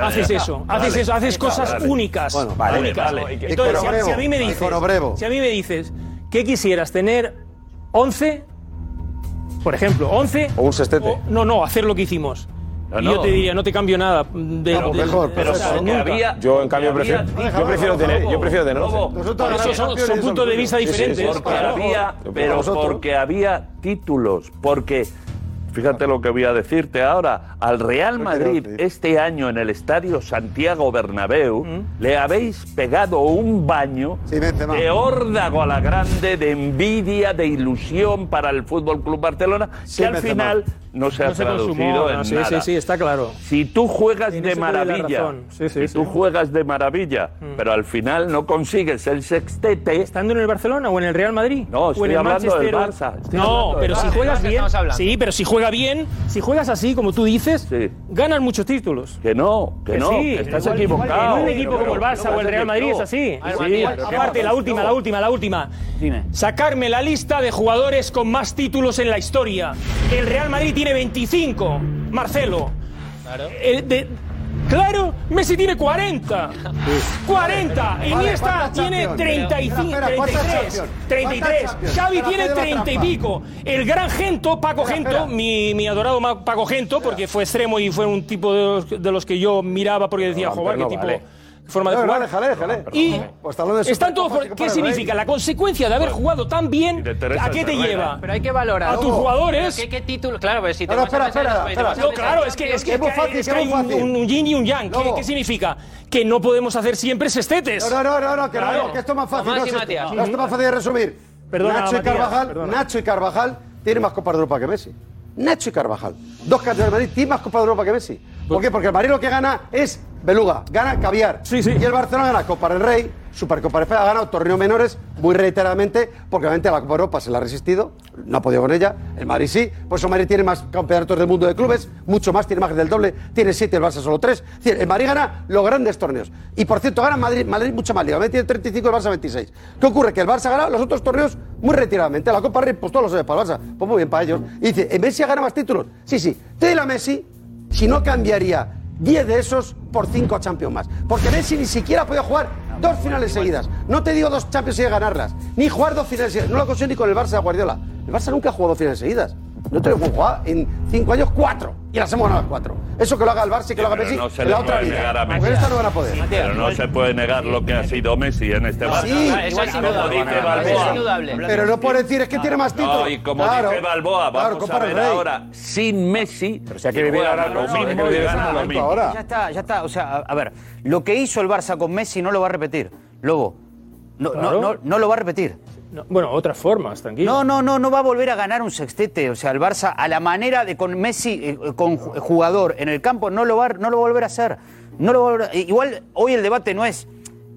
haces eso, haces eso, haces cosas únicas. Bueno, vale, únicas. vale. Entonces, si, a- Iconobrevo, si a mí me dices, si a mí me dices que quisieras tener 11, por ejemplo, 11 O un sextete. o- no, no, hacer lo que hicimos. No, Y no. yo te diría, no te cambio nada. De, No, pues mejor, Pero o sea, porque nunca. había. Yo, en cambio, prefiero, yo prefiero tener, yo prefiero tener Lobo, 11. Nosotros Por eso son, puntos de vista sí, sí, diferentes. sí, Porque claro. había, pero porque había títulos, porque fíjate lo que voy a decirte ahora, al Real Madrid este año en el Estadio Santiago Bernabéu le habéis pegado un baño de órdago a la grande, de envidia, de ilusión para el Fútbol Club Barcelona, que al final no se ha se consumó, traducido en no, sí, nada. sí, sí, está claro. Si tú juegas En de maravilla, razón. Sí, sí, si sí. tú juegas de maravilla, pero al final no consigues el sextete, ¿Estando en el Barcelona o en el Real Madrid? No, ¿O estoy en el hablando del Manchester? Barça, estoy No, del pero si juegas ¿De qué bien. Sí, pero si juega bien, si juegas así, como tú dices, Sí. ganan muchos títulos. que no, que, no, sí, que estás igual- equivocado. En un equipo como el Barça o el Real Madrid es así. A ver, Sí, Matías, pero ¿qué aparte, la última, la última, la última. Dime. Sacarme la lista de jugadores con más títulos en la historia. El Real Madrid tiene 25, Marcelo. Claro. De- claro, Messi tiene 40. 40. Iniesta ¿cuántas tiene Champions? 35, Espera, espera, ¿cuántas 33. Champions? 33. ¿Cuántas Champions? Xavi tiene espera, 30 y pico. El gran Gento, Paco Espera, Gento, mi, mi adorado Paco Gento, porque fue extremo y fue un tipo de los, de los que yo miraba porque decía, joder, qué tipo. vale. Forma de jugar. déjale, déjale. Y Pues están todos por- Copa ¿Qué significa? La consecuencia de haber jugado tan bien, ¿a qué te lleva? Pero hay que valorar. A tus jugadores. ¿Qué, qué título? Claro, pues si te No, no, vas a espera, espera, a No, claro, es que, es que, Es muy es que- fácil, es es que hay muy un, fácil. un- un yin y un yang. ¿Qué, significa? Que no podemos hacer siempre sextetes. No, no, no, no, que, Claro. no, que esto es más fácil. Tomás No, y esto- es más fácil de resumir. Nacho, y Carvajal. Nacho y Carvajal tienen más Copas de Europa que Messi. Nacho y Carvajal. Dos cartas del Madrid tienen más Copas de Europa que Messi. ¿Por qué? Porque el Madrid lo que gana es beluga, gana caviar. Sí, sí. Y el Barcelona gana Copa del Rey, Supercopa de España, ha ganado torneos menores muy reiteradamente, porque obviamente la Copa Europa se le ha resistido, no ha podido con ella. El Madrid sí, por eso el Madrid tiene más campeonatos del mundo de clubes, mucho más, tiene más del doble, tiene siete, el Barça solo tres. Es decir, el Madrid gana los grandes torneos. Y por cierto, gana Madrid, Madrid mucho más liga. Madrid tiene 35, el Barça 26. ¿Qué ocurre? Que el Barça gana los otros torneos muy retiradamente. La Copa del Rey, pues todos los años para el Barça. Pues muy bien para ellos. Y dice, ¿en Messi gana más títulos? Sí, sí. Te la Messi, si no cambiaría 10 de esos por 5 Champions más. Porque Messi ni siquiera ha podido jugar dos finales seguidas. No te digo dos Champions y ganarlas. Ni jugar dos finales seguidas. No lo consiguió ni con el Barça de Guardiola. El Barça nunca ha jugado dos finales seguidas. No te lo he jugado en 5 años, 4. Y las hemos ganado las 4. Eso que lo haga el Barça y que lo haga Messi no se en le la otra puede vida. negar a Messi. Porque esta no van a poder. Pero no se puede negar lo que ha sido Messi en este Barça. Sí, Eso es indudable. dice Eso Balboa. es indudable. Pero no puede decir es que tiene más títulos. No, y como Claro, dice Balboa, claro, vamos Copa a ver Rey. ahora, sin Messi, Pero si hay que vivir ahora lo mismo lo mismo. Ya está, ya está. O sea, a, ver, lo que hizo el Barça con Messi no lo va a repetir. Lobo, no, no, Claro. no, no lo va a repetir. No, bueno, otras formas, tranquilo. No, no, no, no va a volver a ganar un sextete. O sea, el Barça, a la manera de con Messi, eh, con ju- jugador en el campo, no lo va, no lo va a volver a hacer. No lo va a volver a- eh, Igual hoy el debate no es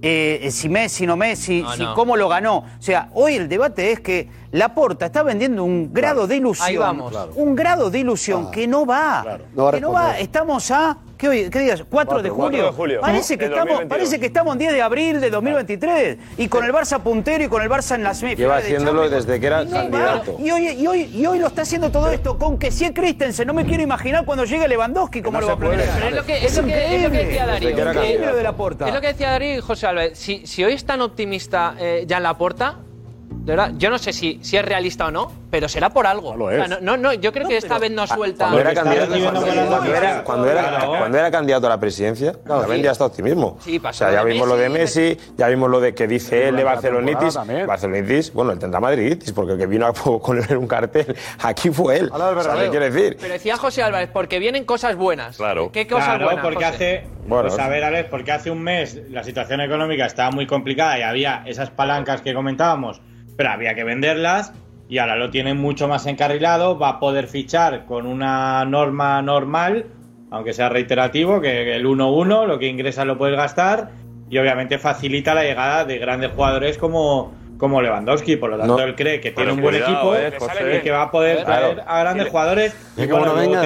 eh, si Messi, no Messi, No, si no. cómo lo ganó. O sea, hoy el debate es que Laporta está vendiendo un grado de ilusión. Ahí vamos. Un grado de ilusión que no va. No va a que no va. Estamos a ¿Qué, hoy, qué días? 4 de Cuatro, julio. cuatro de julio. Parece, que estamos, 2022. parece que estamos en 10 de abril de 2023. Y con el Barça puntero y con el Barça en la semifinal. Lleva haciéndolo desde que era candidato. Y hoy, y, hoy, y hoy lo está haciendo todo esto con que si es Christensen. No me quiero imaginar cuando llegue Lewandowski cómo lo va a. Pero es lo que, es lo que, es lo que decía Darío. Que de la Porta. Es lo que decía Darío y José Álvarez. Si, si hoy es tan optimista eh, ya en la porta, de verdad, yo no sé si, si es realista o no, pero será por algo. O sea, es. no, no, no, yo creo que esta vez no suelta. Cuando era, candidato, cuando, era, cuando, era, cuando era candidato a la presidencia, también ya está optimismo. Sí, o pasó sea, ya vimos lo de Messi, ya vimos lo de que dice él de Barcelonitis. Barcelonitis, bueno, él tendrá madriditis, porque el que vino a poner un cartel aquí fue él. O sea, ¿qué quiere decir? Pero decía José Álvarez, porque vienen cosas buenas. Claro. ¿Qué cosas Claro, buenas? porque José? hace. Bueno, pues a ver, Alex, porque hace un mes la situación económica estaba muy complicada y había esas palancas que comentábamos, pero había que venderlas y ahora lo tienen mucho más encarrilado. Va a poder fichar con una norma normal, aunque sea reiterativo, que el 1-1, lo que ingresa lo puedes gastar y obviamente facilita la llegada de grandes jugadores como. Como Lewandowski, por lo tanto, No. él cree que tiene un buen cuidado, equipo eh, y que va a poder Claro. traer a grandes jugadores. Y que luego venga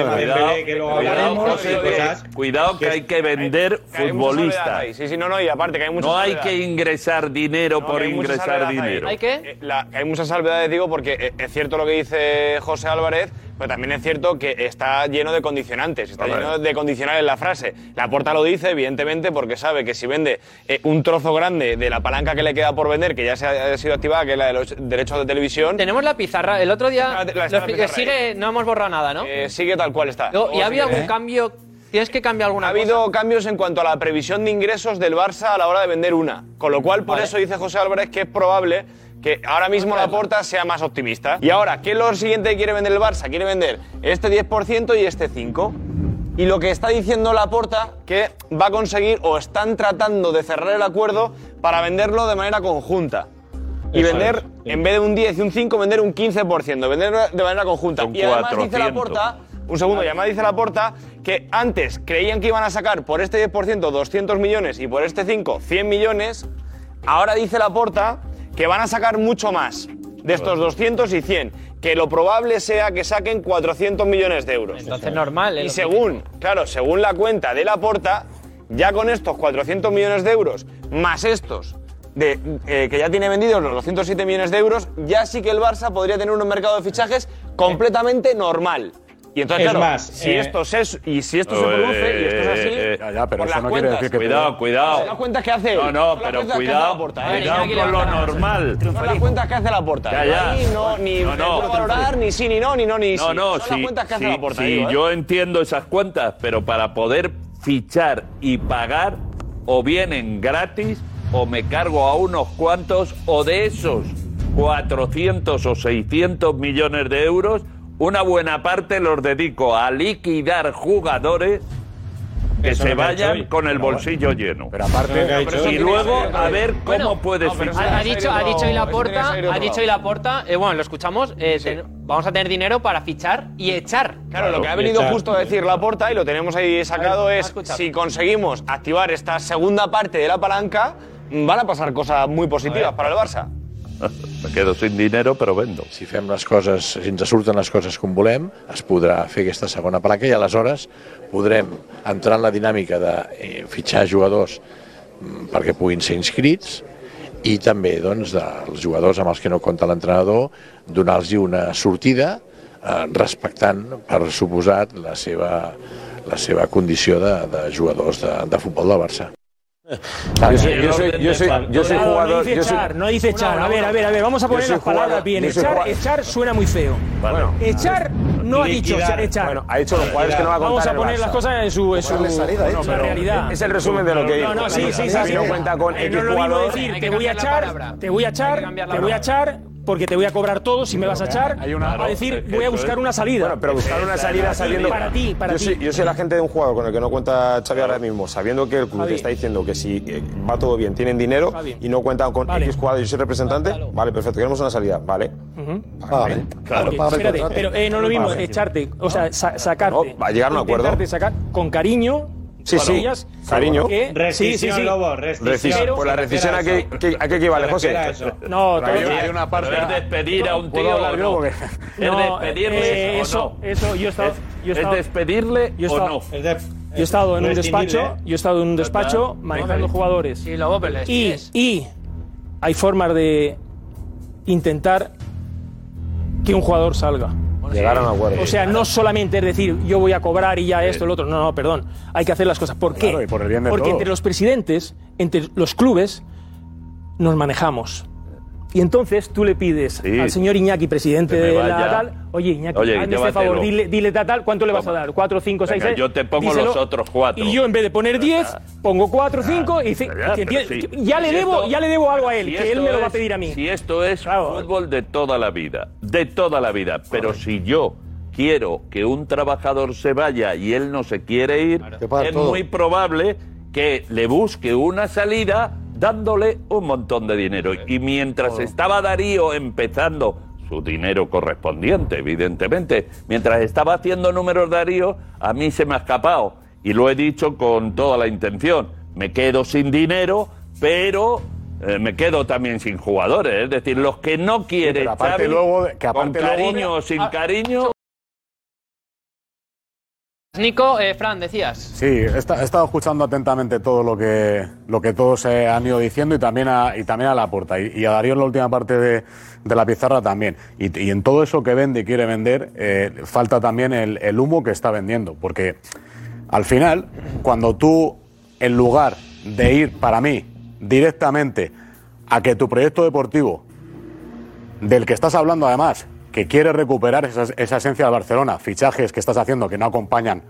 que luego Cuidado, hablaremos José, y cosas. Cuidado que hay que vender hay futbolistas. ahí. Sí, sí, no, no, y aparte que hay mucha No hay salvedad. que ingresar dinero No, por hay ingresar ahí. dinero. ¿Hay qué? Eh, la- hay muchas salvedades, digo, porque eh, es cierto lo que dice José Álvarez, pero también es cierto que está lleno de condicionantes, está Vale. lleno de condicionales la frase. La Porta lo dice, evidentemente, porque sabe que si vende eh, un trozo grande de la palanca que le queda por vender, que ya se ha, ha sido activada, que es la de los derechos de televisión, Tenemos la pizarra. El otro día. la- la- lo la pizarra sigue, no hemos borrado nada, ¿no? eh, sigue tal cual está. Luego, ¿Y ha habido Sigue, algún ¿eh? cambio? ¿Tienes que cambiar alguna Ha cosa? habido cambios en cuanto a la previsión de ingresos del Barça a la hora de vender una. Con lo cual, por Vale. eso dice José Álvarez que es probable que ahora mismo la porta sea más optimista. Y ahora, ¿qué es lo siguiente que quiere vender el Barça? Quiere vender este 10% y este 5%. Y lo que está diciendo la porta que va a conseguir o están tratando de cerrar el acuerdo para venderlo de manera conjunta. Y Eso vender, es, sí. en vez de un 10 y un 5, vender un 15%, vender de manera conjunta. Son y además dice la 400. porta un segundo, y además dice la porta que antes creían que iban a sacar por este 10% 200 millones y por este 5 100 millones. Ahora dice la porta que van a sacar mucho más de estos 200 y 100. Que lo probable sea que saquen 400 millones de euros. Entonces, normal. Y según, claro, según la cuenta de la porta, ya con estos 400 millones de euros, más estos, de, eh, que ya tiene vendidos los 207 millones de euros, ya sí que el Barça podría tener un mercado de fichajes completamente normal. Y entonces, Es claro, más, si eh, esto es, y si esto se Eh, produce y esto es así, eh, Ya, ya, pero por eso las no quiere cuentas. decir que... Cuidado, cuidado. Las que hace. No, no, las pero cuidado, la porta, ¿eh? cuidado con lo normal. Son las cuentas que hace la porta. Ya, ya. Ahí no, ni No, no. valorar, ni sí, ni no, ni no, ni No, sí. no, Son las sí, cuentas que hace sí, la porta. sí, digo, ¿eh? yo entiendo esas cuentas, pero para poder fichar y pagar, o vienen gratis, o me cargo a unos cuantos, o de esos 400 o 600 millones de euros, una buena parte los dedico a liquidar jugadores que Eso se vayan con el bolsillo lleno. Pero aparte... Hecho hoy. Y luego a ver cómo Bueno, puedes no, pero fichar. Ha, ha dicho, ha dicho y la porta, ha dicho y la porta, eh, bueno, lo escuchamos, eh, ten- vamos a tener dinero para fichar y echar. Claro, lo que ha venido echar. justo a decir la porta, y lo tenemos ahí sacado, ver, es si conseguimos activar esta segunda parte de la palanca, van a pasar cosas muy positivas para el Barça. Me quedo sin dinero, pero vendo. Si fem les coses, si ens surten les coses com volem, es podrà fer aquesta segona palanca i aleshores podrem entrar en la dinàmica de eh, fitxar jugadors mm, perquè puguin ser inscrits i també doncs, dels jugadors amb els que no compta l'entrenador donar-los una sortida eh, respectant, per suposat, la seva, la seva condició de, de jugadors de, de futbol del Barça. Yo soy, yo soy, yo soy, yo soy jugador. No dice echar, no dice echar. A ver, a ver, a ver, vamos a poner las palabras bien. Echar, echar suena muy feo. Bueno, Echar no ha dicho Liquidar. echar. bueno, ha dicho los jugadores que no va a contar Vamos a poner las cosas en su, en su salida, bueno, realidad. Es el resumen de lo que digo. No, no, sí, sí, sí. Si sí. no cuenta con Eh, X no jugador, decir, te voy a echar, te voy a echar, te voy a echar porque te voy a cobrar todo si me vas a echar. Hay una- a decir, Claro, voy a buscar una salida. Bueno, pero buscar una salida sabiendo. Para ti, para yo ti. Soy, yo soy la gente de un jugador con el que no cuenta Xavi ahora mismo, sabiendo que el club Javi. te está diciendo que si eh, va todo bien, tienen dinero Javi. y no cuentan con Vale. X jugadores, yo soy representante, vale, perfecto, queremos una salida, vale. Ujú. Vale. Claro. Porque, espérate, pero eh, no lo mismo echarte, o sea, sa- sacarte. No, va a llegar a un acuerdo. Intentarte sacar con cariño. Sí, sí, cariño. Rescisión, sí, sí, sí. Lobo, rescisión. Pues la rescisión a qué, qué- a qué equivale, José. No, Pero hay, una parte... Es despedir a un ¿Puedo tío o no. ¿Es No, despedirle eh, o eso, no? eso, yo estaba, ¿Es, yo es estaba, despedirle yo o estaba- no? Es, de- Yo he estado en un despacho, ¿eh? yo he estado en un despacho manejando jugadores. Y les Y, y hay formas de intentar que un jugador salga. Llegar a un acuerdo. O sea, no solamente es decir, yo voy a cobrar y ya esto, lo otro. No, no, perdón. Hay que hacer las cosas. ¿Por qué? Claro, y por el bien de Porque todos. entre los presidentes, entre los clubes, nos manejamos. Y entonces tú le pides Sí. al señor Iñaki, presidente de la tal, oye Iñaki, Oye, hazme este favor, dile, dile tal, tal, ¿cuánto le vas a dar? ¿Cuatro, cinco, seis, Venga, seis? yo te pongo Díselo. los otros cuatro. Y yo en vez de poner diez, pongo cuatro, cinco y Ya, le Si debo, esto- ya le debo algo a él, si que él me lo va a pedir a mí. Si esto es fútbol de toda la vida, de toda la vida, pero si yo quiero que un trabajador se vaya y él no se quiere ir, es muy probable que le busque una salida dándole un montón de dinero. Y mientras estaba Darío empezando su dinero correspondiente, evidentemente, mientras estaba haciendo números Darío, a mí se me ha escapado. Y lo he dicho con toda la intención. Me quedo sin dinero, pero eh, me quedo también sin jugadores. Es decir, los que no quieren aparte con cariño o sin Ah. cariño, Nico, eh, Fran, decías. Sí, he, esta- he estado escuchando atentamente todo lo que, lo que todos eh, han ido diciendo y también a, y también a la puerta. Y, y a Darío en la última parte de, la pizarra también. Y, y en todo eso que vende y quiere vender, eh, falta también el, el humo que está vendiendo. Porque al final, cuando tú, en lugar de ir, para mí, directamente a que tu proyecto deportivo del que estás hablando además, que quiere recuperar esa, esencia del Barcelona, fichajes que estás haciendo que no acompañan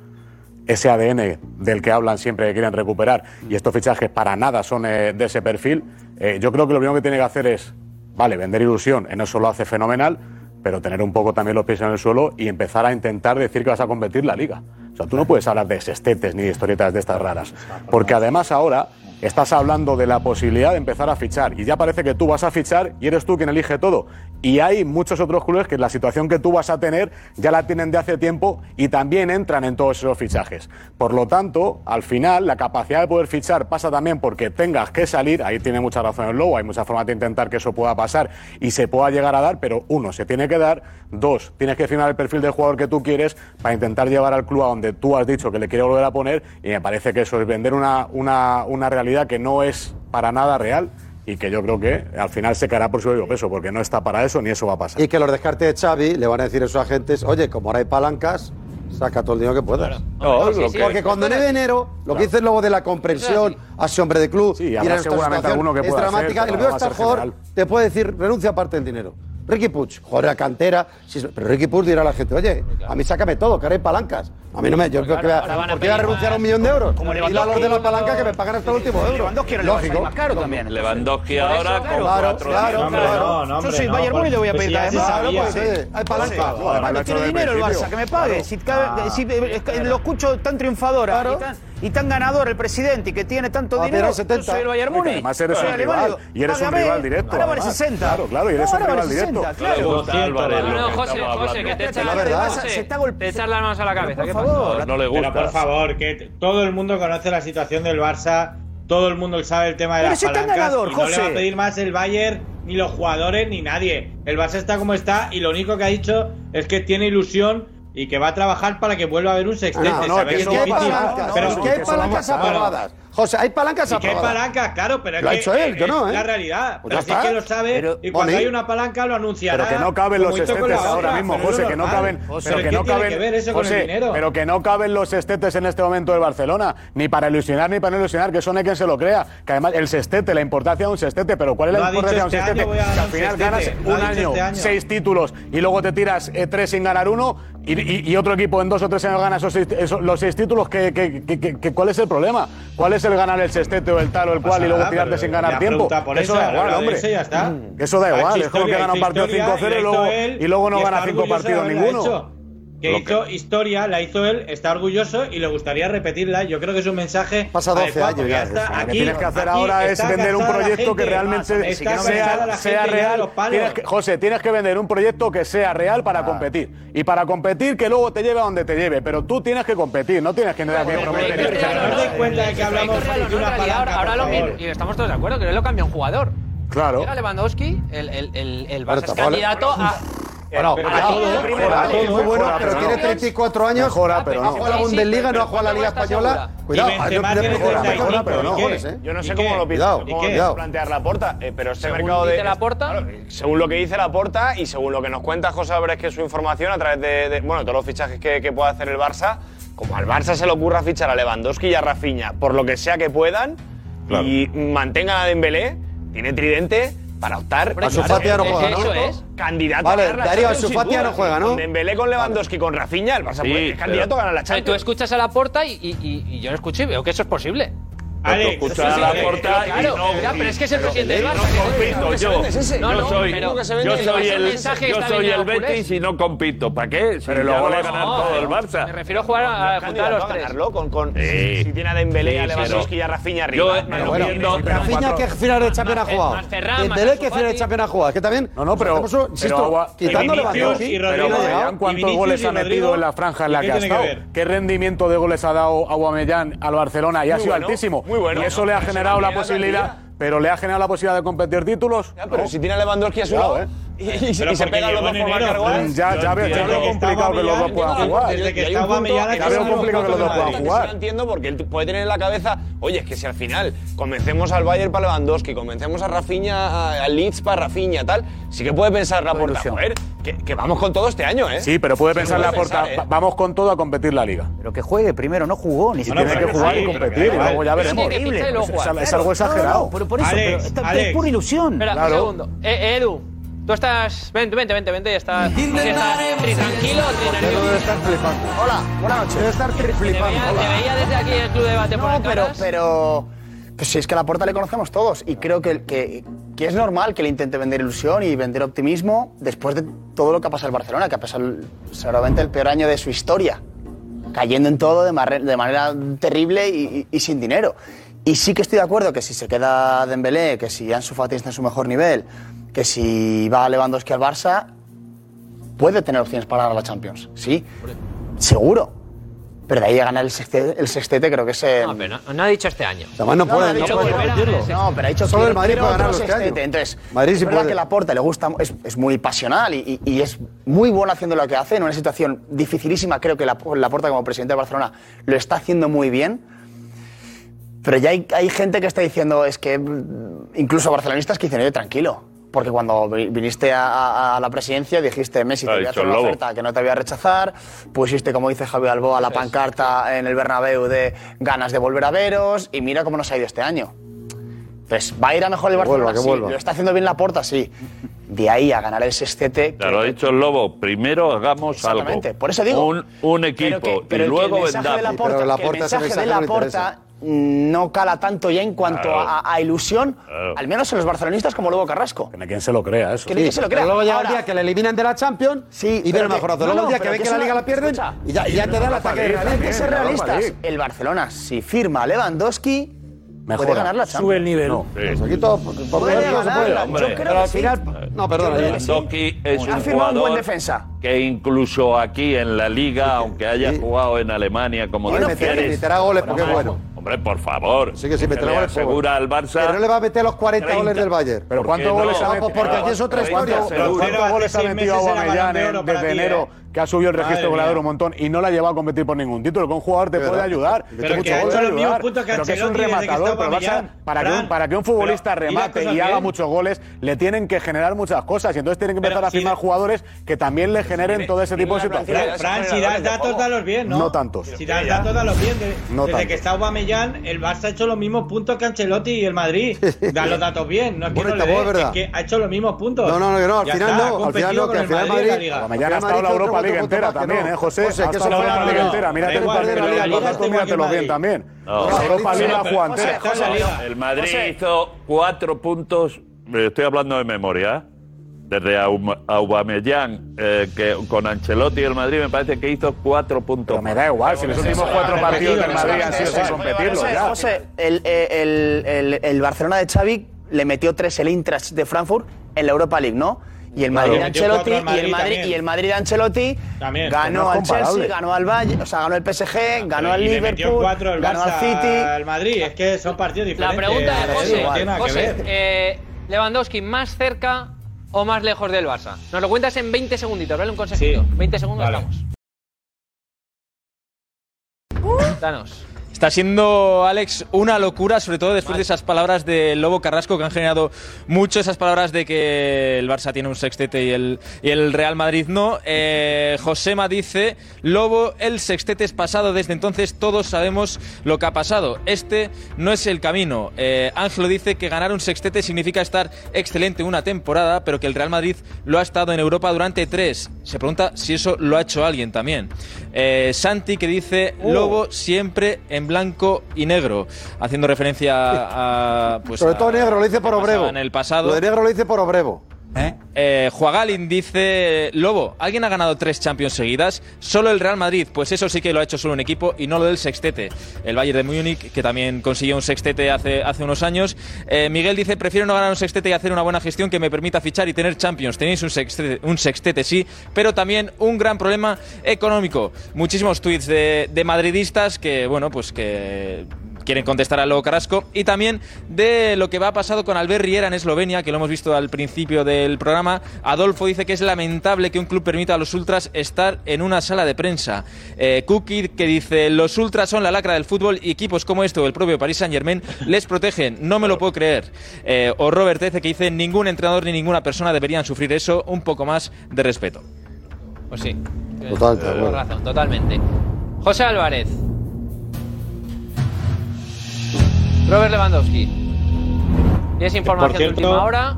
ese ADN del que hablan siempre que quieren recuperar, y estos fichajes para nada son eh, de ese perfil, eh, yo creo que lo primero que tiene que hacer es, vale, vender ilusión, en eso lo hace fenomenal, pero tener un poco también los pies en el suelo y empezar a intentar decir que vas a competir la liga. O sea, tú no puedes hablar de sestetes ni de historietas de estas raras, porque además ahora estás hablando de la posibilidad de empezar a fichar y ya parece que tú vas a fichar y eres tú quien elige todo. Y hay muchos otros clubes que la situación que tú vas a tener ya la tienen de hace tiempo y también entran en todos esos fichajes. Por lo tanto, al final, la capacidad de poder fichar pasa también porque tengas que salir, ahí tiene mucha razón el Lobo, hay muchas formas de intentar que eso pueda pasar y se pueda llegar a dar, pero uno, se tiene que dar, dos, tienes que firmar el perfil del jugador que tú quieres para intentar llevar al club a donde tú has dicho que le quieres volver a poner y me parece que eso es vender una, una, una realidad que no es para nada real y que yo creo que al final se caerá por su propio peso, porque no está para eso ni eso va a pasar. Y que los descartes de Xavi le van a decir a sus agentes, oye, como ahora hay palancas, saca todo el dinero que puedas. No, lo que- Porque cuando no hay dinero, lo que dices luego de la comprensión a ese hombre de club, y a seguramente situación alguno que es dramática. pero el no a el ser jugador, te puede decir, renuncia parte del dinero. Ricky Puig, jugador de la cantera, sí, pero Ricky Puig dirá a la gente, oye, a mí sácame todo, que ahora hay palancas. A mí no me, yo creo que voy a, ahora van a ¿por qué voy a renunciar a un más. millón de euros? Como Y a los Lewandowski, de la palanca que me pagan hasta el último euro. Lewandowski Lógico. más caro también. Lewandowski ahora con claro, cuatro claro, claro. no, Yo soy no, Bayern Múnich le voy a pues pedir además. sabía, pues, sí. eh, hay palanca. Ha hecho tiene dinero el Barça, que me pague. Si, cabe- si, lo escucho tan triunfador Claro. Y, tan, ganador el presidente y que tiene tanto Ah, dinero. pero 70. Yo soy el Bayern Múnich. además eres un rival, y eres un rival directo, Ahora vale además. 60. Claro, claro, y eres No, un rival vale 60, directo. Claro. Le gusta Álvarez No, José, José, que te Es echas la la verdad. José, Se está golpe- Te echas las manos a la cabeza. Por ¿Qué favor. No le Pero gusta. por favor, que todo el mundo conoce la situación del Barça, todo el mundo sabe el tema de Pero las si palancas ganador, y no le va a José. pedir más el Bayern, ni los jugadores, ni nadie. El Barça está como está y lo único que ha dicho es que tiene ilusión y que va a trabajar para que vuelva a haber un sextete. No, no, que es que hay palancas, pero es que hay palancas aprobadas. José, hay palancas Y que hay aprobadas. palancas, claro, pero es Lo ha hecho él, yo no, ¿eh? la realidad. Pues pero está. que lo sabe Pero, y cuando Boni. hay una palanca lo anunciará. Pero que no caben los estetes ahora mismo, José, que no caben, Pero pero que ¿qué no caben, que ver eso con el José, dinero? pero que no caben los estetes en este momento del Barcelona, ni para ilusionar ni para no ilusionar, que eso no hay quien se lo crea, que además el sestete, la importancia de un sestete, pero ¿cuál es la importancia de un este a Que al final ganas un año, este año. seis títulos y luego te tiras eh, tres sin ganar uno y, y- y otro equipo en dos o tres años gana esos los seis títulos, ¿qué, qué- qué- qué- qué- cuál es el problema? ¿Cuál es el ganar el sestete o el tal o el cual y luego tirarte sin ganar tiempo? por eso eso, da igual, hombre. ya está. Mm. Eso da igual, es como que gana un partido historia 5-0 la y y luego no gana está 5 orgulloso de partidos ninguno. Que hizo historia, la hizo él, está orgulloso y le gustaría repetirla. Yo creo que es un mensaje. Pasa 12 adecuado, años ya, está José. Lo que aquí- tienes que hacer aquí ahora es vender un proyecto que realmente sea, real. Tienes que- José, tienes que vender un proyecto que sea real para competir. Y para competir que luego te lleve a donde te lleve. Pero tú tienes que competir, no tienes que prometer. No te cuenta de que hablamos Pero de no, una en realidad, palanca, ahora, lo que- y estamos todos de acuerdo que él lo cambia un jugador. Claro. Llega Lewandowski, el, el, el, el bueno, muy bueno, pero tiene 34 años. Mejora, pero no. Ha jugado la Bundesliga, no ha la Liga Española. Cuidado. Yo no sé cómo lo cuidado, cómo plantear la porta, eh, pero este mercado de. la porta? Según lo que dice la porta y según lo que nos cuenta José Álvarez, que es su información a través de. Bueno, todos los fichajes que pueda hacer el Barça, como al Barça se le ocurra fichar a Lewandowski y a Rafinha por lo que sea que puedan claro. y mantengan a Dembélé, tiene tridente, para optar. Hombre, no juega, ¿no? Eso es. Candidato vale, a ganar la Darío, no juega, ¿no? Con Dembélé, con Lewandowski, con Rafinha, el Barça sí, candidato a ganar la Champions. Tú escuchas a la puerta y, y yo lo escuché y veo que eso es posible. Alex, escuchar la eh, portada claro, no, pero es que es el presidente del Barça. Eh, no compito yo. Yo soy, yo soy el, yo soy el Betis ¿eh? y no compito. ¿Para qué? Si pero luego le ganar todo el Barça. Me refiero a jugar a juntar a los tres. con, con si tiene a Dembélé, a Lewandowski y a Rafinha arriba. Yo, bueno, Rafinha que final de Champions ha jugado. Dembélé que final de Champions ha jugado. Que también No, no, pero insisto, quitando Lewandowski, cuántos goles ha metido en la franja en la que ha estado. ¿Qué rendimiento de goles ha dado Aguamellán al Barcelona? Y ha sido altísimo. Y eso le ha generado la posibilidad pero le ha generado la posibilidad de competir títulos. Pero si tiene a Lewandowski a su lado, ¿eh? Y, y, se pegan los dos por. Ya, ya veo, ya veo complicado que los dos puedan jugar. Desde que estaba ya veo complicado que los dos puedan jugar. Yo entiendo porque él puede tener en la cabeza, oye, es que si al final convencemos al Bayern para Lewandowski, convencemos a Rafinha, al Leeds para Rafinha, tal, sí que puede pensar la puerta. Joder, que, que, vamos con todo este año, ¿eh? Sí, pero puede pensar la puerta. ¿eh? Vamos con todo a competir la liga. Pero que juegue primero, no jugó, ni no, si tiene que jugar y competir. Y luego ya veremos. Es, horrible. es, algo exagerado pero por eso, Alex, pero, Alex. es pura ilusión. Espera, claro. un segundo. Eh, eh, Edu, tú estás. Vente, vente, vente, vente, estás. Sí, estás tri tranquilo, tri. Debe estar flipando. Hola, buenas noches. Debe estar triflipando. Te veía, te veía desde aquí en el club de debate no, por pero, pero. Pues si es que a la puerta le conocemos todos y creo que, que, que, es normal que le intente vender ilusión y vender optimismo después de todo lo que ha pasado en Barcelona, que ha pasado seguramente el peor año de su historia, cayendo en todo de, de manera terrible y, y, y sin dinero. Y sí que estoy de acuerdo que si se queda Dembélé, que si Ansu Fati está en su mejor nivel, que si va Lewandowski al Barça, puede tener opciones para ganar la Champions. Sí, seguro. Pero de ahí a ganar el sextete, el sextete creo que es. El... No, pero no, no, ha dicho este año. Además, no, no puede, puede repetirlo. No, pero ha dicho Solo que el Madrid puede ganar los sextete. Entonces, Madrid sí es verdad que la porta le gusta, es, es muy pasional y, y, y, es muy bueno haciendo lo que hace en una situación dificilísima. Creo que la, la porta como presidente de Barcelona lo está haciendo muy bien pero ya hay, hay, gente que está diciendo, es que mm, incluso barcelonistas que dicen, oye, tranquilo. Porque cuando viniste a, a, a la presidencia dijiste, Messi, te voy a hacer una oferta que no te voy a rechazar. Pusiste, como dice Javi Alboa, la pancarta en el Bernabéu de ganas de volver a veros. Y mira cómo nos ha ido este año. Entonces, ¿va a ir a mejor el que Barcelona? Vuelva, sí. ¿Lo está haciendo bien la puerta? Sí. De ahí a ganar el sextete. Te lo ha dicho el Lobo, primero hagamos Exactamente. algo. Por eso digo. Un, un equipo pero que, pero y luego vendamos. De la el mensaje de la porta no cala tanto ya en cuanto claro. a, a, ilusión, claro. al menos en los barcelonistas como Lobo Carrasco. Que quien se lo crea, eso. Que sí. se lo crea. Pero luego llega el día que le eliminan de la Champions sí, y viene mejorado. Luego el día que ve que, la Liga la pierden y ya, y ya te da el ataque. Hay que ser realistas. El Barcelona, si firma Lewandowski, Mejora. Puede ganar la Champions. Sube el nivel. No, sí. Aquí todo, pues, puede ganar, no se puede. Yo creo que al final, sí. No, perdona. Lewandowski es un, jugador un buen defensa. que incluso aquí en la Liga, aunque haya jugado en Alemania como defensa... Meterá goles porque es bueno. Por favor. Sí que sí. Segura al Barça. Que no le va a meter los 40 30. goles del Bayern. Pero ¿cuántos goles ha metido? Porque aquí es otra historia. ¿Cuántos goles ha metido Aguamellán desde enero? Que ha subido el registro goleador un montón y no la ha llevado a competir por ningún título. Que un jugador te puede ayudar. Pero que, pero es un rematador. Para, que un, para que un futbolista remate y haga muchos goles, le tienen que generar muchas cosas. Y entonces tienen que empezar a firmar jugadores que también le generen todo ese tipo de situaciones. Fran, si das datos, dalos bien, ¿no? No tantos. Si das datos, dalos bien. Desde que está Aguamellán el Barça ha hecho los mismos puntos que Ancelotti y el Madrid. Da los datos bien, no es que que ha hecho los mismos puntos. No, no, no, no al final no, al final no, que al final la mañana ha estado la Europa League entera también, ¿eh, José? Ha estado la mírate el partido de bien también. Europa la entera. El Madrid hizo cuatro puntos, eh, estoy hablando de memoria desde Aubameyang, eh, que con Ancelotti el Madrid me parece que hizo cuatro puntos. me da igual, si los últimos cuatro partidos del Madrid han sido sin competirlos José, ya. José, el, eh, el- el- el Barcelona de Xavi le metió tres el Eintracht de Frankfurt en la Europa League, ¿no? Y el Madrid de Ancelotti y el Madrid también. y el Madrid de Ancelotti También. ganó No al Chelsea, ganó al Valle, o sea, ganó el PSG, ganó al Liverpool, cuatro el ganó al City. al Madrid. Es que son partidos La diferentes. pregunta de No José, tiene nada que José ver. eh, Lewandowski más cerca o más lejos del Barça? Nos lo cuentas en 20 segunditos, ¿vale? Un consejito. 20 segundos Vale. estamos. Danos. Está siendo, Alex, una locura, sobre todo después de esas palabras de Lobo Carrasco que han generado mucho esas palabras de que el Barça tiene un sextete y el, y el Real Madrid no. Eh, Josema dice, Lobo, el sextete es pasado, desde entonces todos sabemos lo que ha pasado. Este no es el camino. Eh, Ángelo dice que ganar un sextete significa estar excelente una temporada, pero que el Real Madrid lo ha estado en Europa durante tres. Se pregunta si eso lo ha hecho alguien también. Eh, Santi que dice, Lobo siempre en blanco y negro, haciendo referencia a... Pues, Sobre a- todo negro, lo hice por Obrevo. En el pasado. Lo de negro lo hice por Obrevo. Eh, Juagalin dice, Lobo, ¿alguien ha ganado tres Champions seguidas? Solo el Real Madrid, pues eso sí que lo ha hecho solo un equipo y no lo del sextete. El Bayern de Múnich, que también consiguió un sextete hace, hace unos años. Eh, Miguel dice, prefiero no ganar un sextete y hacer una buena gestión que me permita fichar y tener Champions. Tenéis un sextete, un sextete sí, pero también un gran problema económico. Muchísimos tweets de, de madridistas que, bueno, pues que quieren contestar a Lobo Carrasco y también de lo que va pasado con Albert Riera en Eslovenia, que lo hemos visto al principio del programa. Adolfo dice que es lamentable que un club permita a los ultras estar en una sala de prensa. Eh, Cookie que dice los ultras son la lacra del fútbol y equipos como este o el propio Paris Saint Germain les protegen. No me lo puedo creer. Eh, o Robert Tece que dice ningún entrenador ni ninguna persona deberían sufrir eso. Un poco más de respeto. Pues sí. Total, razón, totalmente. José Álvarez. Robert Lewandowski. ¿Tienes información de última hora?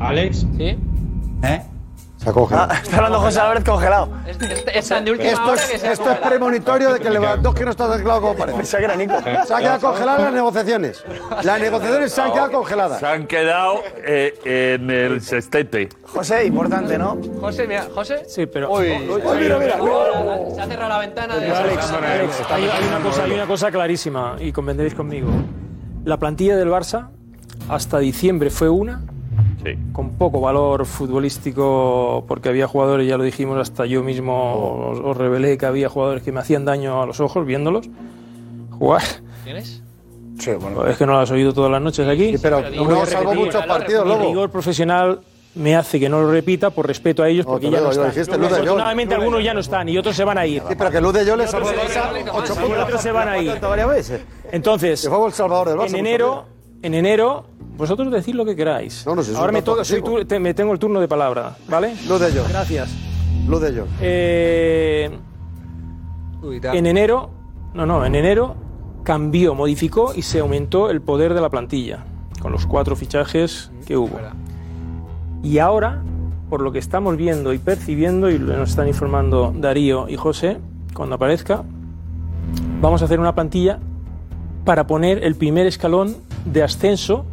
Alex. ¿Sí? ¿Eh? Se ha congelado. Ah, está hablando José Álvarez congelado. Es, es- es tan de última Esto hora es, que se ha esto es congelado. premonitorio de que Lewandowski no está desglado como parece. Que. Se han quedado congeladas las negociaciones. Las negociaciones se han quedado congeladas. Se han quedado eh, en el sextete. José, importante, ¿no? José, mira, José. Sí, pero. Uy, mira, mira. Se ha cerrado la ventana de Alex, Alex, hay, hay una cosa, hay una cosa clarísima y convendréis conmigo. La plantilla del Barça hasta diciembre fue una, Sí. con poco valor futbolístico, porque había jugadores, ya lo dijimos, hasta yo mismo os, os revelé que había jugadores que me hacían daño a los ojos viéndolos jugar. ¿Tienes? Sí, bueno. Es que no lo has oído todas las noches aquí. Sí, pero Pero no salvo muchos partidos, Mi luego. rigor profesional me hace que no lo repita por respeto a ellos, No, porque te ya lo no están. dijiste, Luz. Afortunadamente algunos ya no están y otros se van a ir. Sí, pero que Luz de Yo le salvó el otros se- Barça ocho y puntos. otros se van a ir. varias veces. Entonces, el en enero, en enero, vosotros decid lo que queráis. No, no, si es Ahora me, dato to- soy objetivo. tu- te- me tengo el turno de palabra, ¿vale? Luz de Yo. Gracias. Luz de Yo. Eh, en enero, no, no, en enero cambió, modificó y se aumentó el poder de la plantilla con los cuatro fichajes que hubo. Y ahora, por lo que estamos viendo y percibiendo, y nos están informando Darío y José, cuando aparezca, vamos a hacer una plantilla para poner el primer escalón de ascenso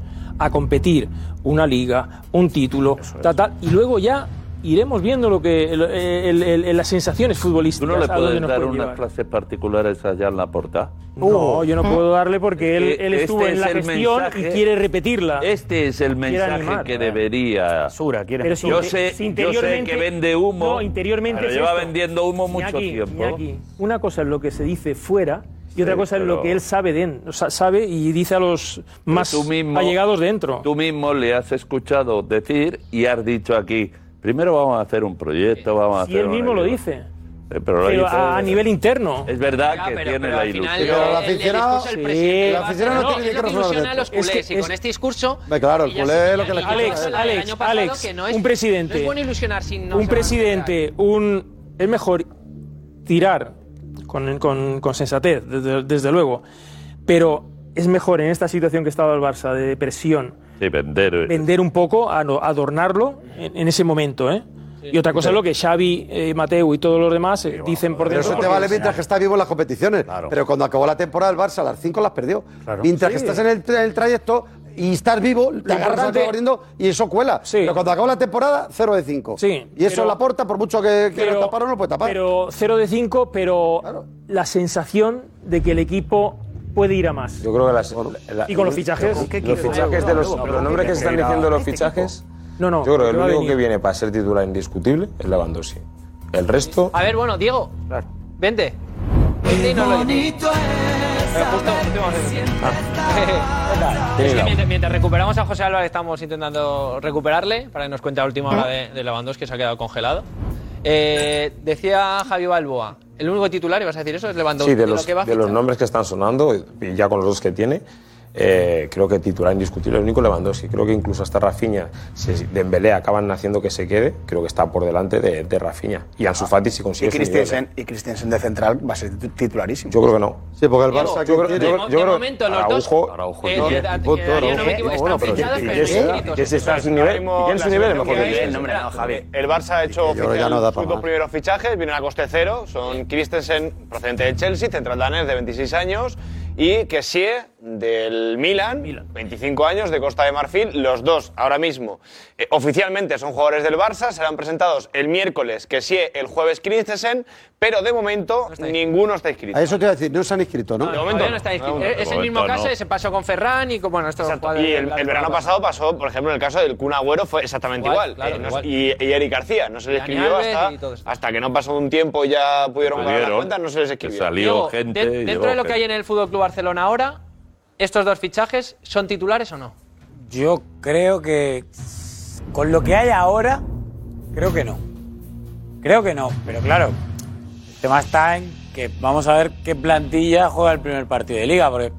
a competir una liga, un título, tal, tal, y luego ya iremos viendo lo que el- el- el- las sensaciones ¿Tú futbolísticas. no le a puedes dar pueden unas clases particulares allá en la porta? No, yo no puedo darle porque él, él estuvo este en es la gestión mensaje- y quiere repetirla. Este es el mensaje animar. que debería. Pero si yo, sé, si yo sé que vende humo. No, interiormente pero es lleva esto. vendiendo humo mucho Iñaki, tiempo. Iñaki, una cosa es lo que se dice fuera y otra Sí, cosa es lo que él sabe, de, o sea, sabe y dice a los más tú mismo- allegados dentro. Tú mismo le has escuchado decir y has dicho aquí. Primero vamos a hacer un proyecto, vamos a hacer. él una mismo lo ayuda". dice. Eh, pero lo Pero dice- a, a nivel interno. Es verdad Ya, que pero- tiene pero la ilusión. Pero el aficionado- sí, el aficionado Barça, no tiene es que lo que resolver a los dentro. Es culés que- y con es- este discurso. Claro, el y culé es lo que le señala quita. el Alex, Alex, Alex, no es- un presidente. No es bueno ilusionar sin no un presidente, un es mejor tirar con, con- con sensatez, desde, desde luego, pero es mejor en esta situación que estaba el Barça de depresión Sí, vender. eh. vender un poco, ano- adornarlo en, en ese momento, ¿eh? Y otra cosa es lo que Xavi, eh, Mateu y todos los demás eh, dicen por Pero dentro. eso te vale mientras que está vivo en las competiciones. Pero cuando acabó la temporada el Barça, las 5 las perdió. Mientras que estás en el trayecto y estás vivo, te agarras al corriendo y eso cuela. Pero cuando acabó la temporada, 0 de 5. Sí, y eso pero- la porta, por mucho que quiera pero- tapar, no lo puede tapar. Pero 0 de 5, pero la sensación de que el equipo puede ir a más. Yo creo que las, la- ¿Y con los fichajes? Los fichajes de los, los nombres que se están diciendo los fichajes. No, no. Yo creo que el único que viene para ser titular indiscutible es Lewandowski. El resto. A ver, bueno, Diego. Vente. Y Ah. Es que mientras, mientras recuperamos a José Álvarez estamos intentando recuperarle para que nos cuente la última hora de, de Lewandowski que se ha quedado congelado. Eh, decía Javi Balboa, el único titular, ibas a decir eso, es Lewandowski. Sí, de lo los, que va a de los nombres que están sonando, y ya con los dos que tiene, eh, creo que titular indiscutible el único Lewandowski. Creo que incluso hasta Rafinha, si Dembélé acaban haciendo que se quede, creo que está por delante de, de Rafinha. Y Ansu Fati si Y consigue su nivel, ¿eh? Christensen, y Christensen de central va a ser titu- titularísimo. Yo creo que no. Sí, porque el Barça yo que creo- los dos, Araujo, eh, no. eh, Y eh, no me Araujo. equivoco, Bueno, pero fichados, ¿y pero qué no es- inscritos. qué es estar sin nivel? ¿Y sin nivel? Mejor que que yo. no, Javi. El Barça ha hecho Yo creo que oficial no sus dos primeros fichajes, vienen a coste cero, son Christensen procedente del Chelsea, central danés de 26 años y Kessie del Milan, 25 años de Costa de Marfil, los dos ahora mismo eh, oficialmente son jugadores del Barça, serán presentados el miércoles Kessie, el jueves Christensen, pero de momento ninguno está inscrito. A eso te iba a decir, no se han inscrito, ¿no? De momento no está no. inscrito. Es el mismo caso se pasó con Ferran y con bueno, estos Y el, verano pasado pasó, por ejemplo, en el caso del Kun Agüero fue exactamente Igual, igual. claro, Eh, no- igual. y, y Eric García, no se les escribió hasta, y hasta que no pasó un tiempo ya pudieron pagar la Pudieron, cuenta, no se les escribió. salió Diego, gente de- y dentro de lo que hay en el Fútbol Club Barcelona ahora, estos dos fichajes son titulares o no? Yo creo que con lo que hay ahora, creo que no. Creo que no, pero claro, tema está en que vamos a ver qué plantilla juega el primer partido de liga, porque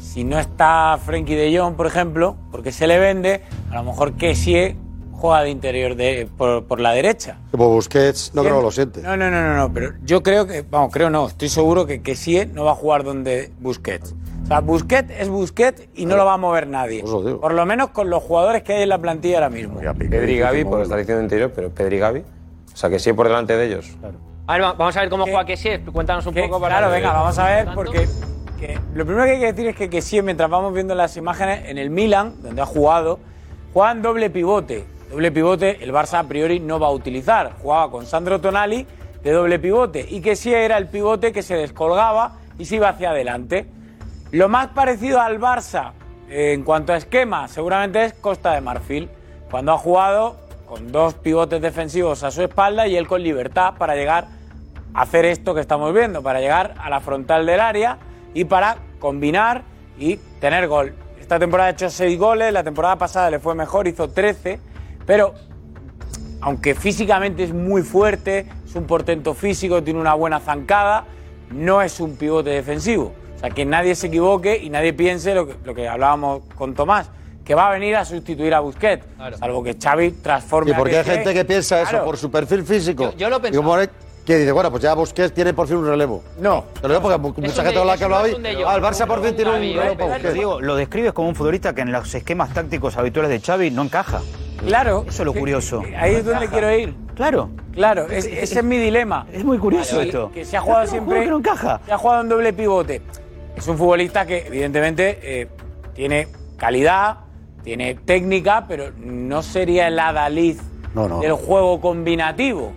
si no está Frenkie de Jong, por ejemplo, porque se le vende, a lo mejor Kessie juega de interior de, por, por la derecha. Como Busquets, no creo que lo siente. No, no, no, no, no, pero yo creo que, vamos, creo no, estoy seguro que Kessie no va a jugar donde Busquets. O sea, Busquets es Busquets y no lo va a mover nadie. Por lo menos con los jugadores que hay en la plantilla ahora mismo. Pedri y Gaby, por estar diciendo interior, pero Pedri y Gaby. O sea, que sí por delante de ellos. A ver, va- vamos a ver cómo juega Kessie. Cuéntanos un poco para claro, venga, vamos a ver, porque que lo primero que hay que decir es que, sí, mientras vamos viendo las imágenes, en el Milan, donde ha jugado, juegan doble pivote. Doble pivote el Barça a priori no va a utilizar. Jugaba con Sandro Tonali de doble pivote y sí era el pivote que se descolgaba y se iba hacia adelante. Lo más parecido al Barça eh, en cuanto a esquema seguramente es Costa de Marfil, cuando ha jugado con dos pivotes defensivos a su espalda y él con libertad para llegar hacer esto que estamos viendo, para llegar a la frontal del área y para combinar y tener gol. Esta temporada ha hecho 6 goles, la temporada pasada le fue mejor, hizo 13, pero aunque físicamente es muy fuerte, es un portento físico, tiene una buena zancada, no es un pivote defensivo. O sea, que nadie se equivoque y nadie piense lo que, lo que hablábamos con Tomás, que va a venir a sustituir a Busquets, salvo que Xavi transforme Y porque a hay gente que piensa eso por su perfil físico. Yo- yo lo pensaba. Que dice, bueno, pues ya Busquets tiene por fin un relevo. No. Te lo digo porque mucha gente con la que habla hoy. el Barça por fin tiene un Lo relevo para Busquets. digo, lo describes como un futbolista que en los esquemas tácticos habituales de Xavi no encaja. Claro. Eso es lo curioso. Ahí es donde quiero ir. Claro. Claro, es- ese es mi dilema. Es muy curioso esto. Que se ha jugado un siempre. que no encaja. Se ha jugado en doble pivote. Es un futbolista que, evidentemente, eh, tiene calidad, tiene técnica, pero no sería el adalid No, no. del juego combinativo.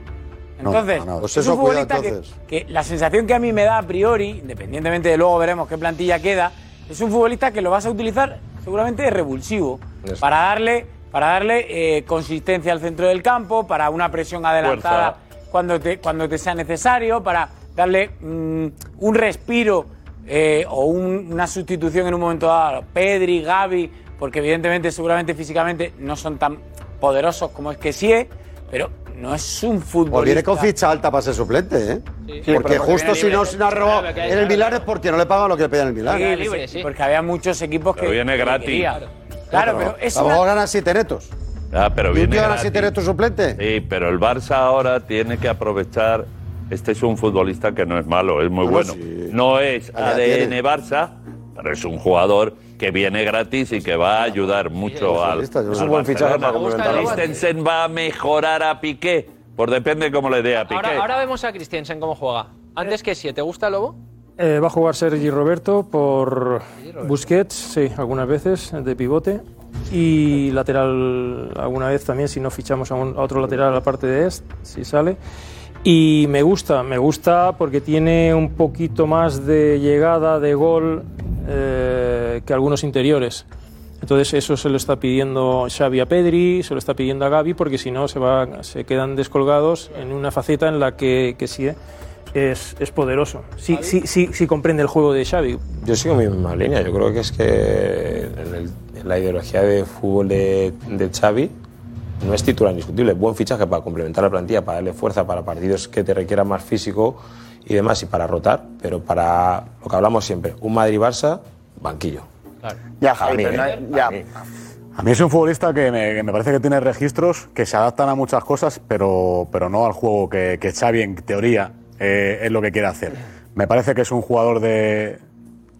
Entonces, no, no. Pues es un futbolista que, entonces. que la sensación que a mí me da a priori, independientemente de luego veremos qué plantilla queda, es un futbolista que lo vas a utilizar seguramente de revulsivo, Eso. para darle, para darle eh, consistencia al centro del campo, para una presión adelantada cuando te, cuando te sea necesario, para darle mm, un respiro eh, o un- una sustitución en un momento dado. Pedri, Gavi, porque evidentemente, seguramente físicamente no son tan poderosos como es que sí, pero no es un O futbolista. viene con ficha alta para ser suplente, ¿eh? Sí, porque pero justo si no libre. se ha robado Claro, que en el Milán es porque no le pagan lo que le pedían en el Milán. Sí, sí, Porque había muchos equipos que. Pero viene gratis. Claro, pero es A lo mejor gana siete netos. Ah, pero ¿Y un viene tío gana gratis. siete netos suplente? Sí, pero el Barça ahora tiene que aprovechar. Este es un futbolista que no es malo, es muy Bueno, bueno. sí. No es ADN. Barça, pero es un jugador que viene gratis y que va a ayudar mucho al. Es un buen fichaje para complementar. Christensen va a mejorar a Piqué. Pues depende cómo le dé a Piqué. Ahora, ahora vemos a Christiansen cómo juega. Antes que sí, ¿te gusta Lobo? Eh, va a jugar Sergi Roberto por Busquets, sí, algunas veces, de pivote. Y lateral alguna vez también, si no fichamos a, un- a otro lateral aparte de este, si sale. Y me gusta, me gusta porque tiene un poquito más de llegada, de gol eh, que algunos interiores. Entonces eso se lo está pidiendo Xavi a Pedri, se lo está pidiendo a Gavi, porque si no se, va, se quedan descolgados en una faceta en la que, que sí, es, es poderoso. Sí, sí, sí, sí comprende el juego de Xavi. Yo sigo mi misma línea. Yo creo que es que en, el- en la ideología de fútbol de, de Xavi no es titular indiscutible. Buen fichaje para complementar la plantilla, para darle fuerza para partidos que te requieran más físico y demás, y para rotar. Pero para lo que hablamos siempre, un Madrid-Barça, banquillo. Ya, Javi, ¿eh? mí. A mí es un futbolista que me, que me parece que tiene registros que se adaptan a muchas cosas, pero, pero no al juego que, que Xavi, en teoría, eh, es lo que quiere hacer. Me parece que es un jugador de,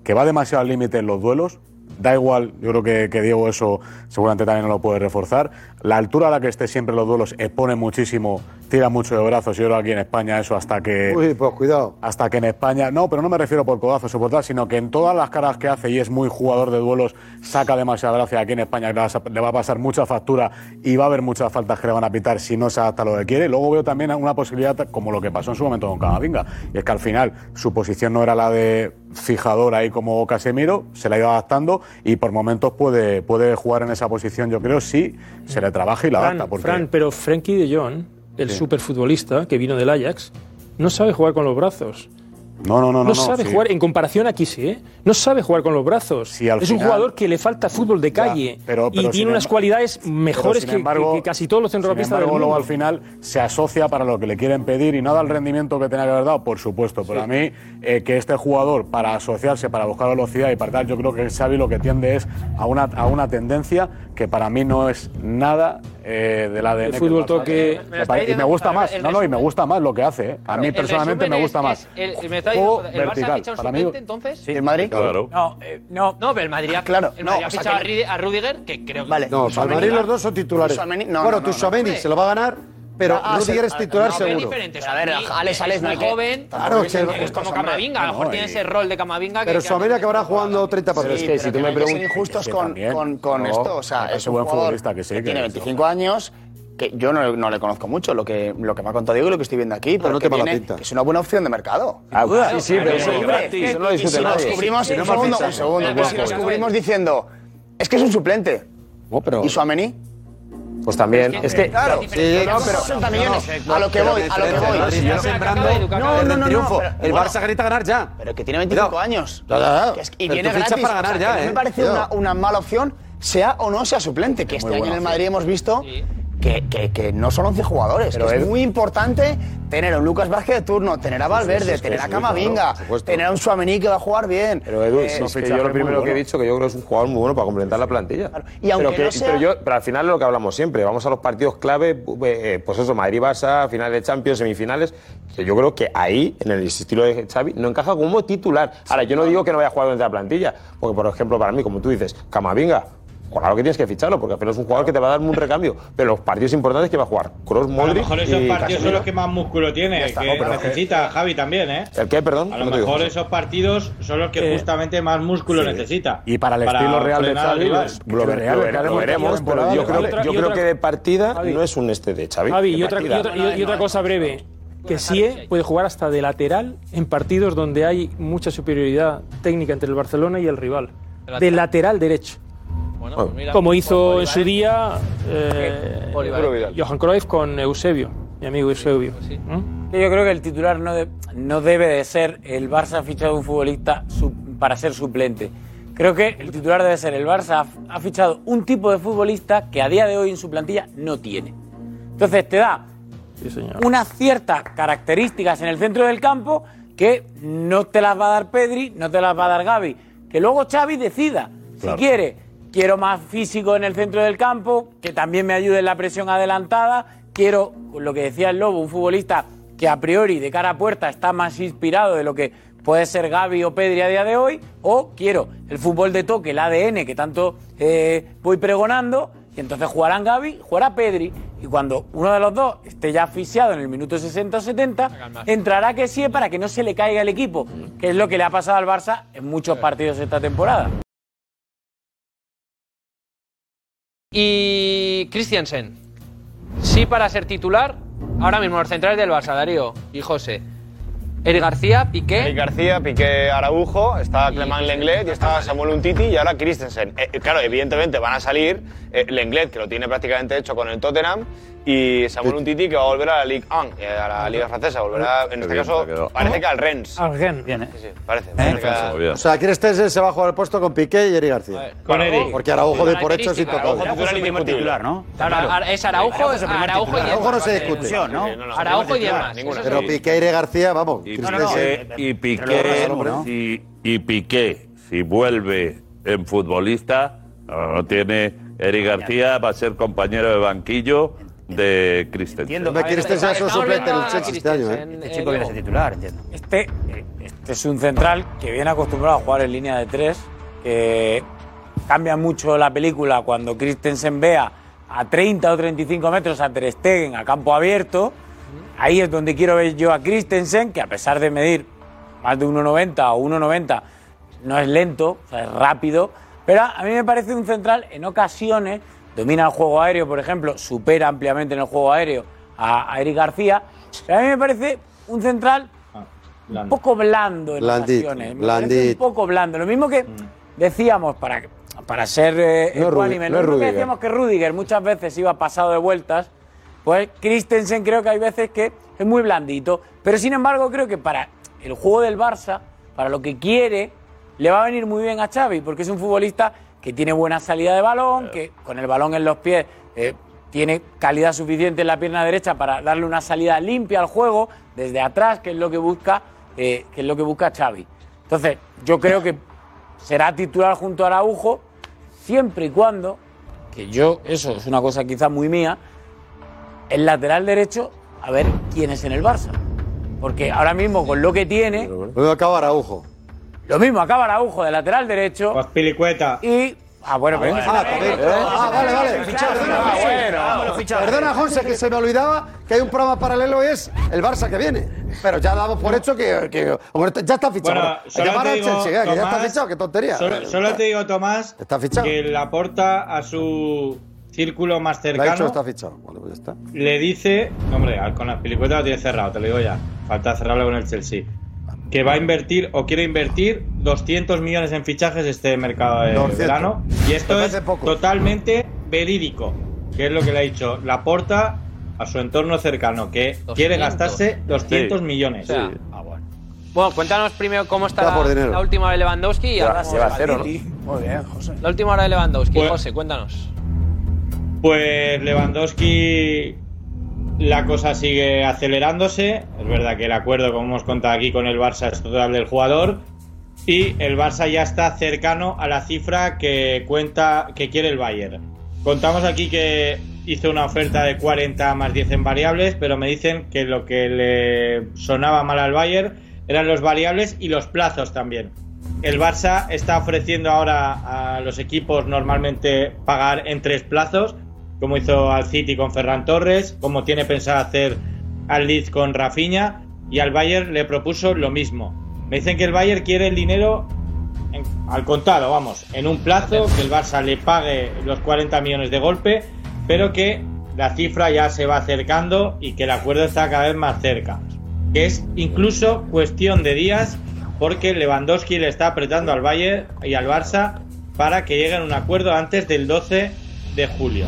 que va demasiado al límite en los duelos. Da igual, yo creo que, que Diego eso seguramente también no lo puede reforzar. La altura a la que esté siempre en los duelos expone muchísimo, tira mucho de brazos. Yo creo que aquí en España eso hasta que... Uy, pues cuidado. Hasta que en España, no, pero no me refiero por codazos o por tal, sino que en todas las caras que hace y es muy jugador de duelos, saca demasiada gracia. Aquí en España le va a- pasar mucha factura y va a haber muchas faltas que le van a pitar si no se adapta a lo que quiere. Luego veo también una posibilidad como lo que pasó en su momento con Camavinga, y es que al final su posición no era la de fijador ahí como Casemiro, se la ha ido y por momentos puede, puede jugar en esa posición, yo creo, si se le trabaja y la Fran, adapta. Porque Fran, pero Frenkie de Jong, el Sí. superfutbolista que vino del Ajax, no sabe jugar con los brazos. No, no, no, no, No, sabe sí. jugar, en comparación aquí sí, ¿eh? No sabe jugar con los brazos. es un final- jugador que le falta fútbol de Ya, calle pero- pero y tiene unas emba- cualidades mejores que, sin embargo- que- que casi todos los centrocampistas del luego mundo. al final se asocia para lo que le quieren pedir y no da el rendimiento que tenía que haber dado, por supuesto. Pero a mí, eh, que este jugador, para asociarse, para buscar velocidad y para tal, yo creo que Xavi lo que tiende es a una, a una tendencia que para mí no es nada eh, de la de El fútbol toque- Me y me gusta más, no, no, y me gusta más lo que hace. ¿eh? A mí personalmente me gusta es- más. es el, me está diciendo, ¿El Barça ha fichado un para mí- suplente entonces? ¿El Madrid? Claro. No, eh, no. No, pero el Madrid ha, Claro, el Madrid no, ha o sea fichado que- a Rudiger, que creo que... Vale. No, Y para el Tchouaméni- Madrid los dos son titulares. Bueno, no, no, Tchouaméni no. se lo va a ganar, pero Ah, Rudiger es titular No, pero es seguro. a ver, Alex, Alex, no hay muy que- joven, Claro, es, que- es como Camavinga, a lo mejor No, tiene ese rol de Camavinga que... Pero hace- acabará jugando 30 Pero partidos. es que si tú me preguntas- injustos con, también, con, con no, esto. O sea, es un buen futbolista que sí, que tiene es- 25 años, que yo no, no le conozco mucho, lo que, lo que me ha contado Diego y lo que estoy viendo aquí, pero no que, pinta. que es una buena opción de mercado. Ah, sí, sí, pero eso, Hombre, eso no lo discute si nadie. cubrimos, Si un segundo, un segundo, pues nos cubrimos diciendo, es que es un suplente. No, pero- ¿Y Suamení? Pues también, es que... Claro, Sí, no, pero 60 millones. A lo que voy, a lo que voy. Madrid viene sembrando No, no, el no, no, triunfo. pero- el bueno. Barça grita ganar ya. Pero que tiene 25 Cuidado. años. Y viene gratis. para ganar o sea, ya, ¿eh? me parece una, una mala opción, sea o no sea suplente. Que este año en el Madrid hemos visto que, que- que no son 11 jugadores. Pero que es muy importante tener a un Lucas Vázquez de turno, tener a Valverde, sí, tener a Camavinga, claro, tener a un Suamení que va a jugar bien. Pero Edu, Eh, es que yo lo primero que he dicho que yo creo que es un jugador muy bueno para complementar la plantilla. Y aunque pero, no sea- pero, yo, pero al final es lo que hablamos siempre, vamos a los partidos clave, eh, pues eso, Madrid-Barça, final de Champions, semifinales, yo creo que ahí, en el estilo de Xavi, no encaja como titular. Ahora, yo no digo que no vaya a jugar dentro de la plantilla, porque por ejemplo, para mí, como tú dices, Camavinga, claro que tienes que ficharlo, porque al final es un jugador que te va a dar un recambio, pero los partidos importantes que va a jugar, Kroos, A lo Modric mejor y esos partidos son Casemiro. los que más músculo tiene, está, que no, necesita Javi también, ¿eh? ¿El qué, perdón? A lo No mejor esos partidos son los que Eh, justamente más músculo sí. necesita. Y para el estilo real de Xavi, pues, Lo, ver- Real, lo que ver- ha lo demostrado veremos, pero yo creo, otra- yo creo otra- que de partida Javi. no es un este de Xavi. Javi, de y otra, y y- y otra cosa breve. Que Sie puede jugar hasta de lateral en partidos donde hay mucha superioridad técnica entre el Barcelona y el rival. De lateral derecho. Bueno, pues mira, Como hizo en su día eh. Johan Cruyff con Eusebio, mi amigo Eusebio. ¿Mm? Yo creo que el titular no, de- no debe de ser el Barça ha fichado un futbolista para ser suplente. Creo que el titular debe ser el Barça ha, ha fichado un tipo de futbolista que a día de hoy en su plantilla no tiene. Entonces te da Sí, señor. unas ciertas características en el centro del campo que no te las va a dar Pedri, no te las va a dar Gaby. Que luego Xavi decida Claro. si quiere, quiero más físico en el centro del campo, que también me ayude en la presión adelantada, quiero, lo que decía el Lobo, un futbolista que a priori de cara a puerta está más inspirado de lo que puede ser Gaby o Pedri a día de hoy, o quiero el fútbol de toque, el ADN que tanto eh, voy pregonando, y entonces jugarán Gaby, jugará Pedri, y cuando uno de los dos esté ya asfixiado en el minuto 60 o 70, entrará que sí para que no se le caiga el equipo, que es lo que le ha pasado al Barça en muchos partidos esta temporada. Y Christiansen, sí para ser titular, ahora mismo los centrales del Barça, Darío y José. Eric García, Piqué. Eric García, Piqué Araujo, está Clement Lenglet y está Samuel Untiti y ahora Christensen. Eh, eh, claro, evidentemente van a salir eh, Lenglet, que lo tiene prácticamente hecho con el Tottenham, y Samuel Untiti, que va a volver a la Ligue 1, eh, a la Liga Francesa. Volverá, en este caso, parece que al Rennes. Al. Bien, ¿eh? Sí, sí, parece. parece que a- O sea, Christensen se va a jugar el puesto con Piqué y Eric García. Con Eric. Porque Araujo de por hecho es intocable. Araujo titular indiscutible. titular, ¿no? Es Araujo, es el primer Araujo y titular. Araujo no se discute. Araujo y diez titular, más. ninguno. eso Pero. Piqué y Eric García, vamos. eh, Eh, y Piqué, si, y Piqué, si vuelve en futbolista, no tiene Eric García, va a ser compañero de banquillo de Christensen. Entiendo. Hombre, Christensen es un Estamos suplente en el viendo a Chelsea este año, ¿eh? Este chico viene a ser titular, entiendo. Este, eh, este es un central que viene acostumbrado a jugar en línea de tres, que cambia mucho la película cuando Christensen vea a 30 o 35 metros a Ter Stegen a campo abierto. Ahí es donde quiero ver yo a Christensen, que a pesar de medir más de 1,90 o 1,90, no es lento, o sea, es rápido. Pero a mí me parece un central en ocasiones, domina el juego aéreo, por ejemplo, supera ampliamente en el juego aéreo a, a Eric García. Pero a mí me parece un central un poco blando en Blandito, ocasiones. Me parece un poco blando. Lo mismo que decíamos, para, para ser eh, No ecuánime, lo mismo que decíamos que Rudiger muchas veces iba pasado de vueltas, pues Christensen creo que hay veces que es muy blandito. Pero sin embargo creo que para el juego del Barça, para lo que quiere, le va a venir muy bien a Xavi, porque es un futbolista que tiene buena salida de balón, que con el balón en los pies eh, tiene calidad suficiente en la pierna derecha para darle una salida limpia al juego desde atrás, que es lo que busca, eh, que es lo que busca Xavi. Entonces, yo creo que será titular junto a Araujo, siempre y cuando, que yo, eso es una cosa quizá muy mía, el lateral derecho, a ver quién es en el Barça. Porque ahora mismo, con lo que tiene, Luego acaba Araujo. Lo mismo acaba Araujo de lateral derecho Pues Pilicueta. y. Ah, bueno, pero. Ah, también. Ah, vale, vale. Perdona, José. Perdona, José, que se me olvidaba que hay un programa paralelo y es el Barça que viene. Pero ya damos por hecho que, que- hombre, ya está fichado. Bueno, solo llamar te Chelsea, que ya está fichado, qué tontería. Solo, solo te digo, Tomás, Está fichado. que Laporta a su círculo más cercano está fichado. Vale, pues ya está. le dice, no, hombre, con las pilicuetas lo tiene cerrado, te lo digo ya. Falta cerrarlo con el Chelsea. Que va a invertir o quiere invertir 200 millones en fichajes este mercado de 200. verano. Y esto es poco. totalmente verídico, que es lo que le ha dicho Laporta a su entorno cercano, que 200. quiere gastarse 200 Sí. millones. O sea, Bueno, cuéntanos primero cómo está la, última de Lewandowski y ahora se va a cero, ¿no? Muy bien, José. la última hora de Lewandowski. Pues- José, cuéntanos. Pues Lewandowski, la cosa sigue acelerándose. Es verdad que el acuerdo, como hemos contado aquí con el Barça, es total del jugador. Y el Barça ya está cercano a la cifra que cuenta que quiere el Bayern. Contamos aquí que hizo una oferta de 40 más 10 en variables, pero me dicen que lo que le sonaba mal al Bayern eran los variables y los plazos también. El Barça está ofreciendo ahora a los equipos normalmente pagar en tres plazos, como hizo al City con Ferran Torres, como tiene pensado hacer al Leeds con Rafinha, y al Bayern le propuso lo mismo. Me dicen que el Bayern quiere el dinero en- al contado, vamos, en un plazo, que el Barça le pague los 40 millones de golpe, pero que la cifra ya se va acercando y que el acuerdo está cada vez más cerca. Que es incluso cuestión de días porque Lewandowski le está apretando al Bayern y al Barça para que lleguen a un acuerdo antes del 12 de julio.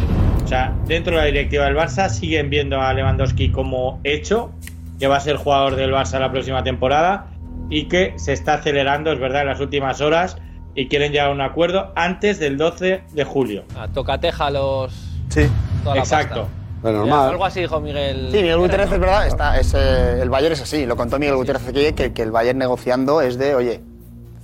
O sea, dentro de la directiva del Barça siguen viendo a Lewandowski como hecho, que va a ser jugador del Barça la próxima temporada y que se está acelerando, es verdad, en las últimas horas y quieren llegar a un acuerdo antes del 12 de julio. Ah, tocateja los. Sí. toda Exacto. normal. Algo así dijo Miguel. Sí, Miguel Gutiérrez es verdad, está, es, eh, el Bayern es así, lo contó Miguel Gutiérrez aquí, que, que el Bayern negociando es de, oye,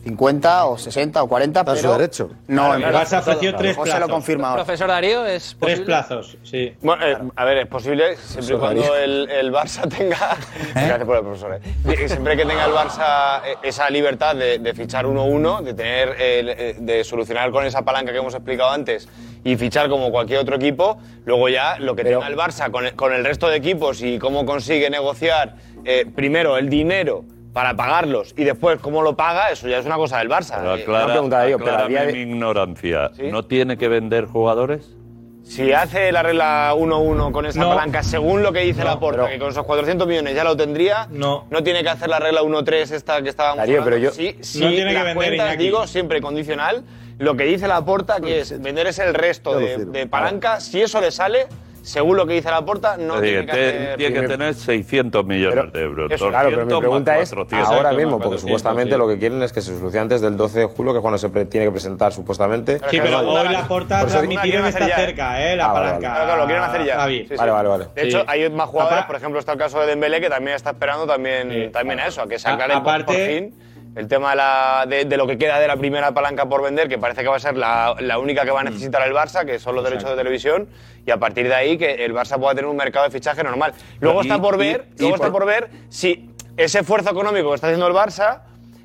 50 o 60 o 40, Está a pero... su derecho. No, El Barça ofreció tres José plazos. lo confirma ahora. Profesor Darío, ¿es posible? Tres plazos, sí. Bueno, eh, a ver, es posible siempre y cuando el, el Barça tenga. Gracias por el profesor. eh. Siempre que tenga el Barça eh, esa libertad de, de fichar 1-1, de tener eh, de solucionar con esa palanca que hemos explicado antes y fichar como cualquier otro equipo, luego ya lo que tenga el Barça con el, con el resto de equipos y cómo consigue negociar eh, primero el dinero para pagarlos y después cómo lo paga, eso ya es una cosa del Barça. Pero Eh, aclara- ello, pero a aclárame día de- mi ignorancia. ¿Sí? ¿No tiene que vender jugadores? si hace la regla 1-1 con esa No. palanca, según lo que dice No, la Porta, que con esos 400 millones ya lo tendría, no, tiene que hacer la regla 1-3 esta que estábamos Darío, hablando. pero yo- Sí, sí, No tiene que las vender, cuentas, Iñaki. digo, siempre condicional. Lo que dice la Porta, que es vender es el resto de, de palanca, si eso le sale, según lo que dice la Porta, no tiene que te- hacer... tiene que tener 600 millones de euros. Eso, claro, pero mi 200 pregunta es 400. ahora mismo, porque 400, supuestamente sí. lo que quieren es que se solucione antes del 12 de julio, que es cuando se tiene que presentar supuestamente. Sí, pero hoy la porta transmitido que está hacer ya, ¿eh? cerca, ¿eh? La Ah, vale, palanca. Claro, claro, lo quieren hacer ya. Sí, sí. Vale, vale, vale. De hecho, Sí. hay más jugadores, por ejemplo, está el caso de Dembélé, que también está esperando también, también a eso, a que se aclare por- fin el tema de, la- de- de lo que queda de la primera palanca por vender, que parece que va a ser la, la única que va a Mm. necesitar el Barça, que son los derechos de televisión, y a partir de ahí que el Barça pueda tener un mercado de fichaje normal. Luego Y- está por ver, y luego está por- por ver si ese esfuerzo económico que está haciendo el Barça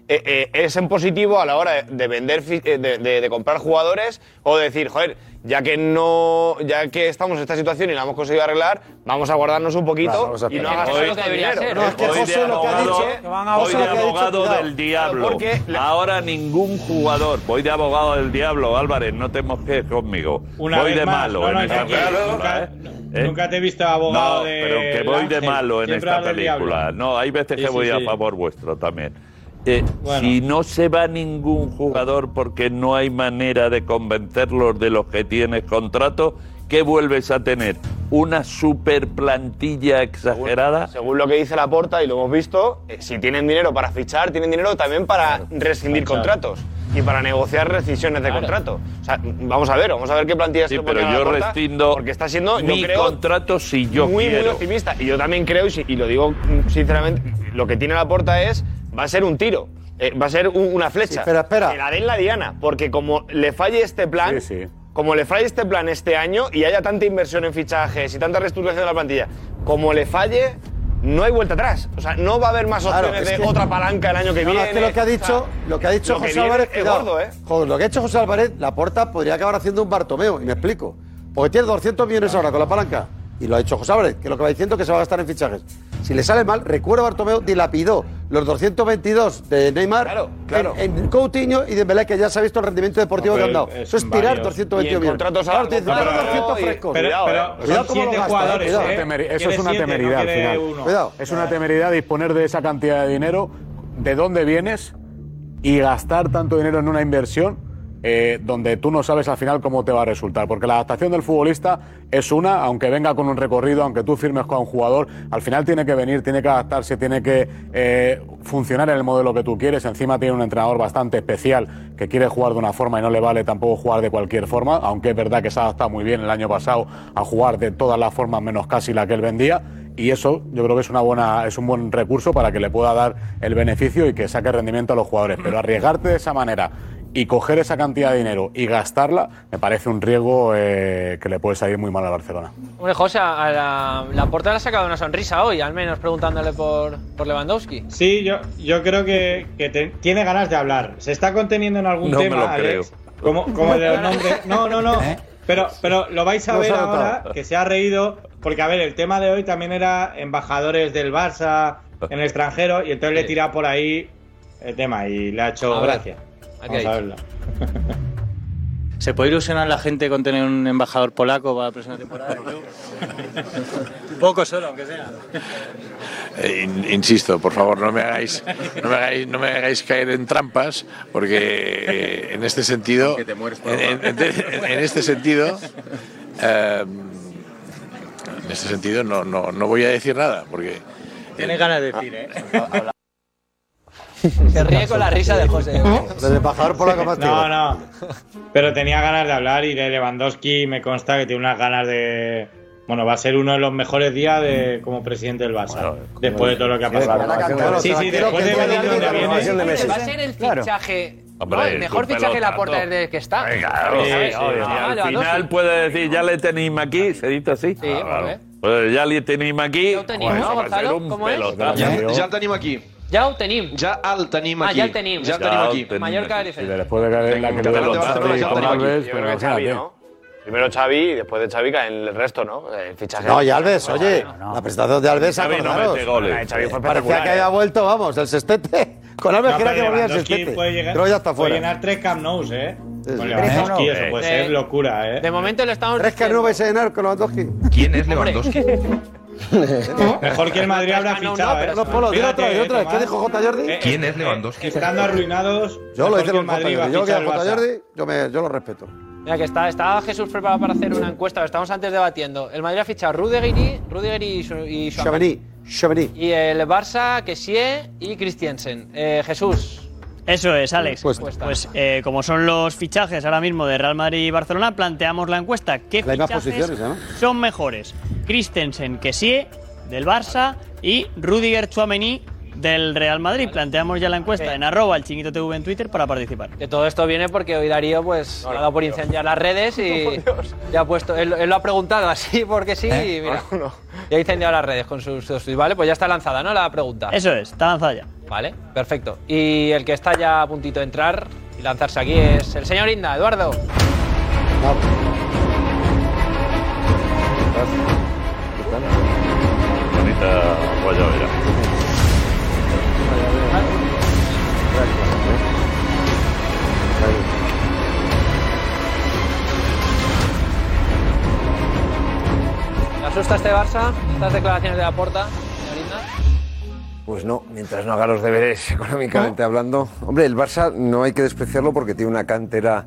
eh, eh, es en positivo a la hora de, de vender, eh, de, de- de comprar jugadores o de decir, joder, ya que no, ya que estamos en esta situación y la hemos conseguido arreglar, vamos a guardarnos un poquito Claro, y no esperar. gastar Hoy- tanto debería dinero. ser. No, es que Hoy José de lo que ha abogado- dicho- que van a- Voy de lo que ha dicho, abogado del diablo. Porque Ahora ningún jugador. Voy de abogado del diablo, Álvarez. No te mosques conmigo. Una voy de más. malo No, en no, Iñaki, película. nunca- ¿eh? ¿Eh? Nunca te he visto abogado no, de. pero que voy de malo en esta película. No, hay veces Sí, que sí, voy sí. a favor vuestro también. Eh, Bueno. Si no se va ningún jugador porque no hay manera de convencerlos de los que tienes contrato, ¿qué vuelves a tener? ¿Una super plantilla exagerada? Según lo que dice la porta y lo hemos visto, eh, si tienen dinero para fichar, tienen dinero también para rescindir Claro. contratos y para negociar rescisiones de contrato. O sea, vamos a ver, vamos a ver qué plantilla Sí, se pero la yo Porta, rescindo porque está siendo, yo mi creo, contrato si yo muy, muy optimista. Y yo también creo, y, si- y lo digo mm, sinceramente, lo que tiene la porta es, va a ser un tiro. eh, va a ser un- una flecha. Espera, espera. Que la den la diana, porque como le falle este plan, como le falle este plan este año y haya tanta inversión en fichajes y tanta reestructuración de la plantilla, como le falle, no hay vuelta atrás. O sea, no va a haber más Claro, opciones es de que- otra palanca el año que No, no, viene. es que lo que ha dicho, lo que ha dicho lo que José viene Álvarez, es cuidado. gordo, ¿eh? Joder, lo que ha hecho José Álvarez, la porta podría acabar haciendo un Bartomeo, y me explico. Porque tiene 200 millones ahora con la palanca. Y lo ha dicho José Álvarez, que lo que va diciendo es que se va a gastar en fichajes. Si le sale mal, recuerdo Bartomeu dilapidó los 222 de Neymar claro. En, en Coutinho y Dembélé, que ya se ha visto el rendimiento deportivo No, que han dado. es Eso es tirar varios. 222 Y en millones. contratos Claro, a te largo dicen, plazo. 200 Y- frescos. pero- Cuidado, pero eh. Cuidado cómo lo gasta, jugadores, cuidado. ¿eh? Eso es una temeridad al final. uno. Cuidado. Es una temeridad disponer de esa cantidad de dinero, de dónde vienes y gastar tanto dinero en una inversión eh, donde tú no sabes al final cómo te va a resultar. Porque la adaptación del futbolista es una, aunque venga con un recorrido, aunque tú firmes con un jugador, al final tiene que venir, tiene que adaptarse, tiene que eh, funcionar en el modelo que tú quieres. Encima tiene un entrenador bastante especial que quiere jugar de una forma y no le vale tampoco jugar de cualquier forma, aunque es verdad que se ha adaptado muy bien el año pasado a jugar de todas las formas menos casi la que él vendía. Y eso yo creo que es, una buena, es un buen recurso para que le pueda dar el beneficio y que saque rendimiento a los jugadores. Pero arriesgarte de esa manera y coger esa cantidad de dinero y gastarla me parece un riesgo eh, que le puede salir muy mal a Barcelona. Hombre, José, a la, la porta le ha sacado una sonrisa hoy, al menos preguntándole por, por Lewandowski. Sí, yo, yo creo que, que te- tiene ganas de hablar. Se está conteniendo en algún No me tema, lo Alex, creo. Como, como de los nombres. No, no, no. Pero, pero lo vais a No ver ahora, que se ha reído. Porque, a ver, el tema de hoy también era embajadores del Barça en el extranjero. Y entonces le tira por ahí el tema y le ha hecho gracia. ¿A qué Vamos a. ¿Se puede ilusionar la gente con tener un embajador polaco para la próxima temporada? Poco solo, aunque sea. Eh, in- insisto, por favor, no me hagáis, no me hagáis, no me hagáis caer en trampas, porque eh, en este sentido, Que te mueres en, en- en- en este sentido, eh, en este sentido no, no, no voy a decir nada, porque Tienes ganas de decir, ¿eh? Se ríe con la risa de José. Del embajador polaco más No, no. Pero tenía ganas de hablar y de Lewandowski me consta que tiene unas ganas de. Bueno, va a ser uno de los mejores días de, como presidente del Barça. después de todo lo que ha pasado. Sí, sí, después de venir donde viene. Va a ser el Claro. fichaje. Hombre, no, el mejor fichaje de la porta desde que está. Claro, Sí, sí, obvio. Ah, al final puede decir, ya le tenéis aquí, se dice así. Sí, molt bé. Pues ya le tenéis aquí. ho tenim, no, va a ser Gonzalo? un Com és? pelotazo. Ja, ja el tenim aquí. Ja ho tenim. Ja el tenim Ah, aquí. ja el tenim. Ja el tenim aquí. Mallorca Y diferente. después de que la que lo tengo aquí. Alves, pero que Xavi. ¿no? Primero Xavi y después de Xavi el resto, ¿no? El fichaje. No, y Alves, oye, la presentación de Alves, Xavi no acordaros. mete goles. La de Xavi fue Parecía que había vuelto, vamos, el sestete. Con Alves No, que era que volvía el Lewandowski sestete. puede Pero ya está puede fuera. llenar tres Camp Nous, ¿eh? Con Lewandowski eso puede ser locura, ¿eh? De momento le estamos. ¿Crees que no vais a llenar con Lewandowski? ¿Quién es Lewandowski? Mejor que el Madrid habrá fichado, ¿eh? No, Polo, dilo otra vez, otra vez. ¿Qué dijo J. Jordi? Eh, ¿Quién es Lewandowski? Estando arruinados. Yo lo hice que con. Madrid. Yo que a al J. Jordi, yo, me, yo lo respeto. Mira que está, está Jesús preparado para hacer una encuesta, lo estamos antes debatiendo. El Madrid ha fichado Rudiger y, Rudiger y, su, y Chavení, Chavení. Y el Barça, Kessie y Christiansen. Eh, Jesús. Eso es, Alex. Encuesta. Pues eh, como son los fichajes ahora mismo de Real Madrid y Barcelona, planteamos la encuesta. ¿Qué mismas fichajes posiciones, ¿no? son mejores? Christensen, Kessie, del Barça, y Rudiger Chouameni, del Real Madrid. Planteamos ya la encuesta en arroba el chinguito TV en Twitter para participar. Que todo esto viene porque hoy Darío pues ha dado por incendiar las redes y ya ha puesto, él, él lo ha preguntado así porque sí ¿Eh? y mira, ya ha incendiado las redes con sus, sus Vale, pues ya está lanzada, ¿no? La pregunta. Eso es, está lanzada ya. Vale, perfecto. Y el que está ya a puntito de entrar y lanzarse aquí es el señor Inda, Eduardo. Bonita guayabera. Asusta este Barça? Estas declaraciones de la porta, señor Inda. Pues no, mientras no haga los deberes económicamente hablando. Hombre, el Barça no hay que despreciarlo porque tiene una cantera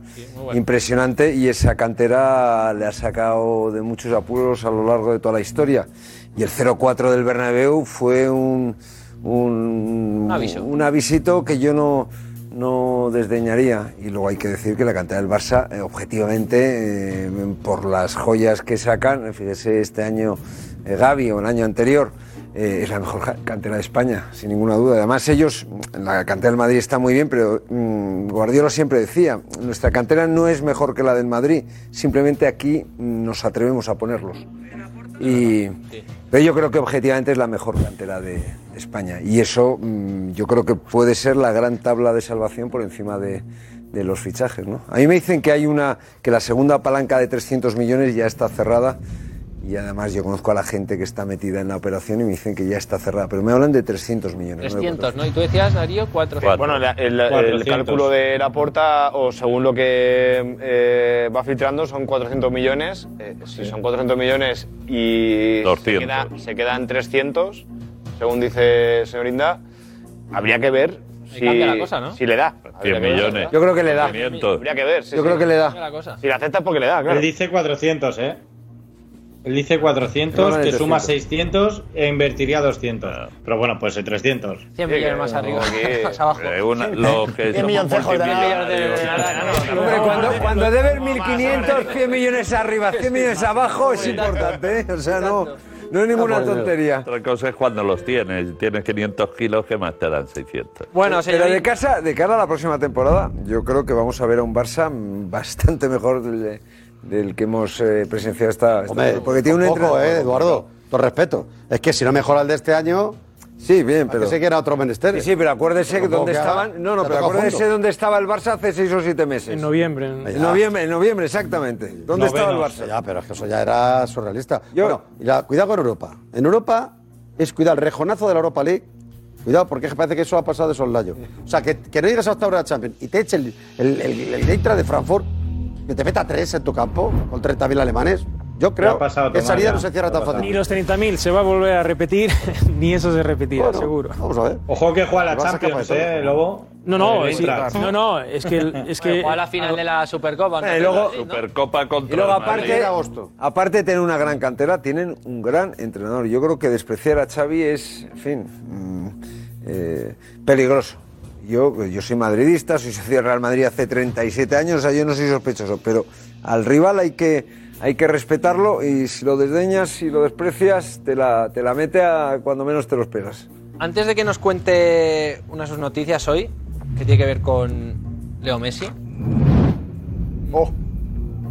impresionante y esa cantera le ha sacado de muchos apuros a lo largo de toda la historia. Y el 0-4 del Bernabéu fue un, un, Un aviso. un avisito que yo no, no desdeñaría. Y luego hay que decir que la cantera del Barça, eh, objetivamente, eh, por las joyas que sacan, fíjese este año eh, Gavi o el año anterior, eh, es la mejor ca- cantera de España, sin ninguna duda. Además, ellos, la cantera del Madrid está muy bien, pero mm, Guardiola siempre decía, nuestra cantera no es mejor que la del Madrid, simplemente aquí nos atrevemos a ponerlos. Y, pero yo creo que objetivamente es la mejor cantera de, de España. Y eso mm, yo creo que puede ser la gran tabla de salvación por encima de, de los fichajes. ¿no? A mí me dicen que hay una que la segunda palanca de 300 millones ya está cerrada. Y además yo conozco a la gente que está metida en la operación y me dicen que ya está cerrada. Pero me hablan de 300 millones. no de 300, ¿no? Y tú decías, Darío, 400. Bueno, la- el, el 400. cálculo de la porta, o según lo que eh, va filtrando, son 400 millones. Eh, si son 400 millones y 200. Se, queda, se quedan 300, según dice el señor Inda, habría que ver si, cambia la cosa, ¿no? si le da. 100 Habría que ver. millones. Yo creo que le da. 500. Habría que ver. sí, Yo sí. creo que le da. La cosa. Si la aceptas porque le da, claro. Él dice 400, ¿eh? Él dice Yo 400, no que suma 600. 600 e invertiría 200. Pero bueno, pues 300. 100 millones más arriba, más abajo. Eh, una- lo que Cien somos milloncejos de. Hombre, cuando, cuando debes 1.500, 100 millones arriba, 100 millones abajo es importante, ¿eh? O sea, no, no es ninguna tontería. Otra cosa es cuando los tienes. Tienes 500 kilos, que más te dan 600? Bueno, Pero de, casa, de cara a la próxima temporada, yo creo que vamos a ver a un Barça mm, bastante mejor del, que hemos eh, presenciado esta, esta Hombre, porque tiene un ojo, entrenador- eh, Eduardo, todo respeto. Es que si no mejora el de este año, Sí, bien, pero pero. se quiera otro menester. Sí, sí, pero acuérdese que dónde que haga- estaban. No, no, pero acuérdese dónde estaba el Barça hace seis o siete meses. En noviembre. en- En noviembre, en noviembre, exactamente. ¿Dónde estaba el Barça? Ya, pero es que eso ya era surrealista. Bueno, y la- cuidado con Europa. En Europa es cuidado el rejonazo de la Europa League. Cuidado, porque es que parece que eso ha pasado de soslayo. O sea, que, que no llegues hasta ahora a Champions y te eche el, el, el, el Eintracht de Frankfurt, que te meta tres en tu campo con 30.000 alemanes. Yo creo ha pasado, que salida no se cierra tan Ni fácil. los 30.000 se va a volver a repetir, ni eso se repetirá, Bueno, seguro. Vamos a ver. Ojo que juega la Champions. ¿eh, Lobo? No, no, Eintracht. no, no, es que, es que Juega la final de la Supercopa. ¿no? Eh, luego-. Supercopa contra Y luego aparte, aparte de tener una gran cantera, tienen un gran entrenador. Yo creo que despreciar a Xavi es, en fin, mm, eh, peligroso. Yo, yo soy madridista, soy socio del Real Madrid hace 37 años, o sea, yo no soy sospechoso, pero al rival hay que, hay que respetarlo y si lo desdeñas, si lo desprecias, te la, te la mete a cuando menos te lo esperas. Antes de que nos cuente una de sus noticias hoy, que tiene que ver con Leo Messi. Oh.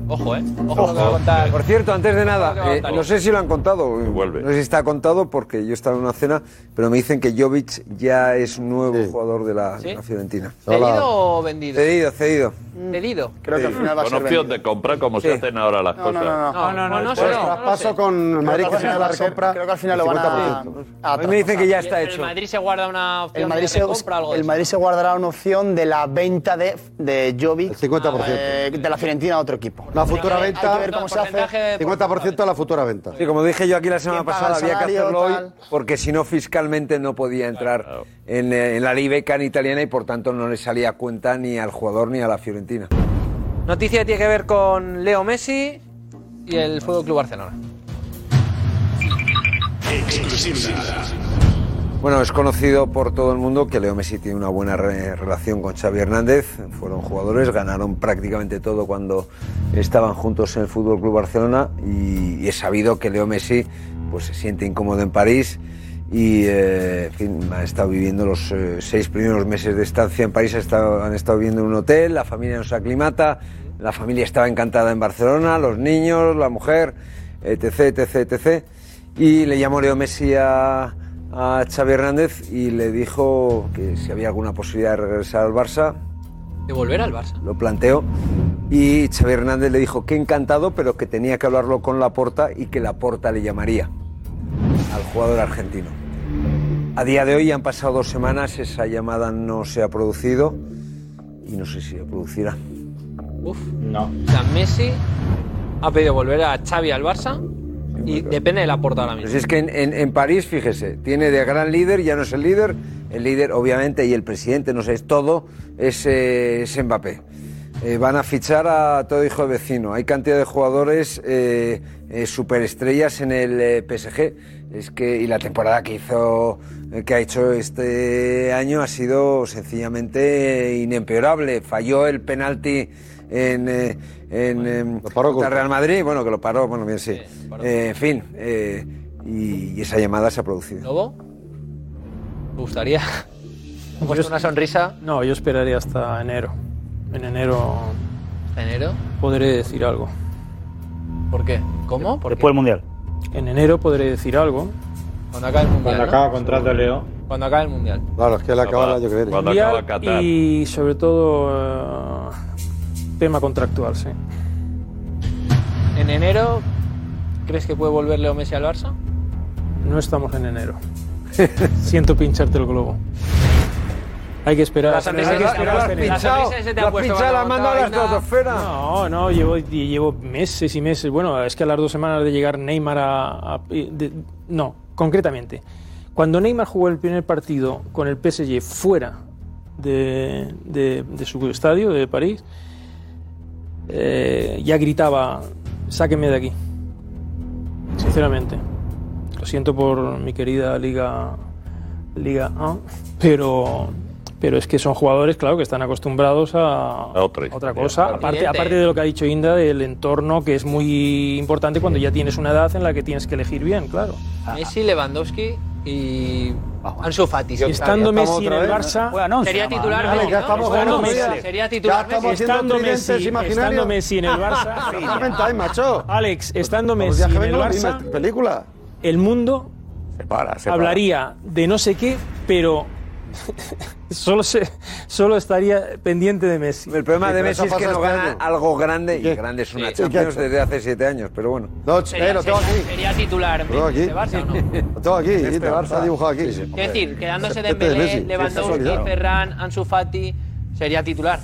Ojo, ¿eh? Ojo, lo que va a contar. Por cierto, antes de nada, va a eh, no sé si lo han contado, no sé si está contado porque yo estaba en una cena, pero me dicen que Jovic ya es nuevo jugador de la, ¿Sí? la Fiorentina. ¿Cedido o vendido? Cedido, cedido. ¿Cedido? Creo que al final va a Con opción vendido. de compra, como se hacen ahora las No, no, cosas. no, no. No, no, no, no, Pues no, traspaso con Madrid que al la final- recompra. Creo que al final lo van a, 50%. a A mí me dicen que ya está hecho. El Madrid se guarda una opción El Madrid, de o algo el. Madrid se guardará una opción de la venta de, Jovic El 50%. eh, de la Fiorentina a otro equipo. La futura Hay venta, Hay que ver cómo se hace. Porcentaje- 50% de la futura venta. Sí, como dije yo aquí la semana ¿Quién paga pasada, había que hacerlo hoy porque si no fiscalmente no podía entrar en, eh, en la Liga italiana y por tanto no le salía a cuenta ni al jugador ni a la Fiorentina. Noticia que tiene que ver con Leo Messi y el Fútbol Club Barcelona. Bueno, es conocido por todo el mundo que Leo Messi tiene una buena re- relación con Xavi Hernández. Fueron jugadores, ganaron prácticamente todo cuando estaban juntos en el Fútbol Club Barcelona y, es sabido que Leo Messi pues se siente incómodo en París y eh, en fin, ha estado viviendo los eh, seis primeros meses de estancia en París, ha estado- han estado viviendo en un hotel, la familia no se aclimata, la familia estaba encantada en Barcelona, los niños, la mujer, etc, etc, etc. Y le llamó Leo Messi a, a Xavi Hernández y le dijo que si había alguna posibilidad de regresar al Barça, De volver al Barça. lo planteó. Y Xavi Hernández le dijo que encantado, pero que tenía que hablarlo con Laporta y que Laporta le llamaría al jugador argentino. A día de hoy han pasado dos semanas, esa llamada no se ha producido y no sé si se producirá. Uf. No. O sea, Messi ha pedido volver a Xavi al Barça y depende de la porta ahora mismo. Pues es que en, en- en París, fíjese, tiene de gran líder, ya no es el líder, el líder obviamente y el presidente, no sé, es todo, es, eh, es Mbappé. Eh, van a fichar a todo hijo de vecino. Hay cantidad de jugadores eh, eh, superestrellas en el eh, PSG. Es que y la temporada que hizo, eh, que ha hecho este año ha sido sencillamente inempeorable. Falló el penalti en, eh, en, em, contra Real Madrid, bueno que lo paró, bueno bien sí. Eh, en fin, eh, y, y esa llamada se ha producido. ¿Lobo? ¿Te gustaría? ¿Has puesto una sonrisa? No, yo esperaré hasta enero. En enero ¿Enero? podré decir algo. ¿Por qué? ¿Cómo? ¿Por Después del Mundial. En enero podré decir algo. Cuando acabe el Mundial, Cuando ¿no? acaba contrato Leo. Cuando acabe el Mundial. Claro, es que él acaba el año que viene. Mundial y sobre todo eh, tema contractual, sí. ¿En enero crees que puede volver Leo Messi al Barça? No estamos en enero. Siento pincharte el globo. Hay que esperar. La sonrisa la ese te ha puesto cuando contaba Inda. No, no, llevo, llevo meses y meses. Bueno, es que a las dos semanas de llegar Neymar a. a- de- no, concretamente. Cuando Neymar jugó el primer partido con el PSG fuera de, de- de su estadio, de París, eh, ya gritaba: sáquenme de aquí. Sinceramente. Lo siento por mi querida Liga, Liga A, pero, pero es que son jugadores, claro, que están acostumbrados a, otra, cosa. Aparte, aparte de lo que ha dicho Inda, del entorno, que es muy importante cuando ya tienes una edad en la que tienes que elegir bien, claro. Messi, Lewandowski y Ansu Fati. Y estando Messi en el Barça, sería titular. Messi, estamos Estando jugando Messi. Sería titular. Ya estamos Messi. estando Messi, estando Messi en el Barça. macho. Alex, estando Messi en el Barça, película. el mundo Se para, se hablaría de no sé qué, pero solo, se, solo estaría pendiente de Messi. El problema de Messi es que no gana este algo grande y grande es una. Champions desde hace siete años, pero bueno. No, Sería, sería- sería titular Lo tengo aquí. de Barça o no? Lo tengo aquí, Este te Barça. dibujado aquí. Es decir, quedándose Este Messi, Dembélé, sí, es Lewandowski. Ferran, Ansu Fati, sería titular.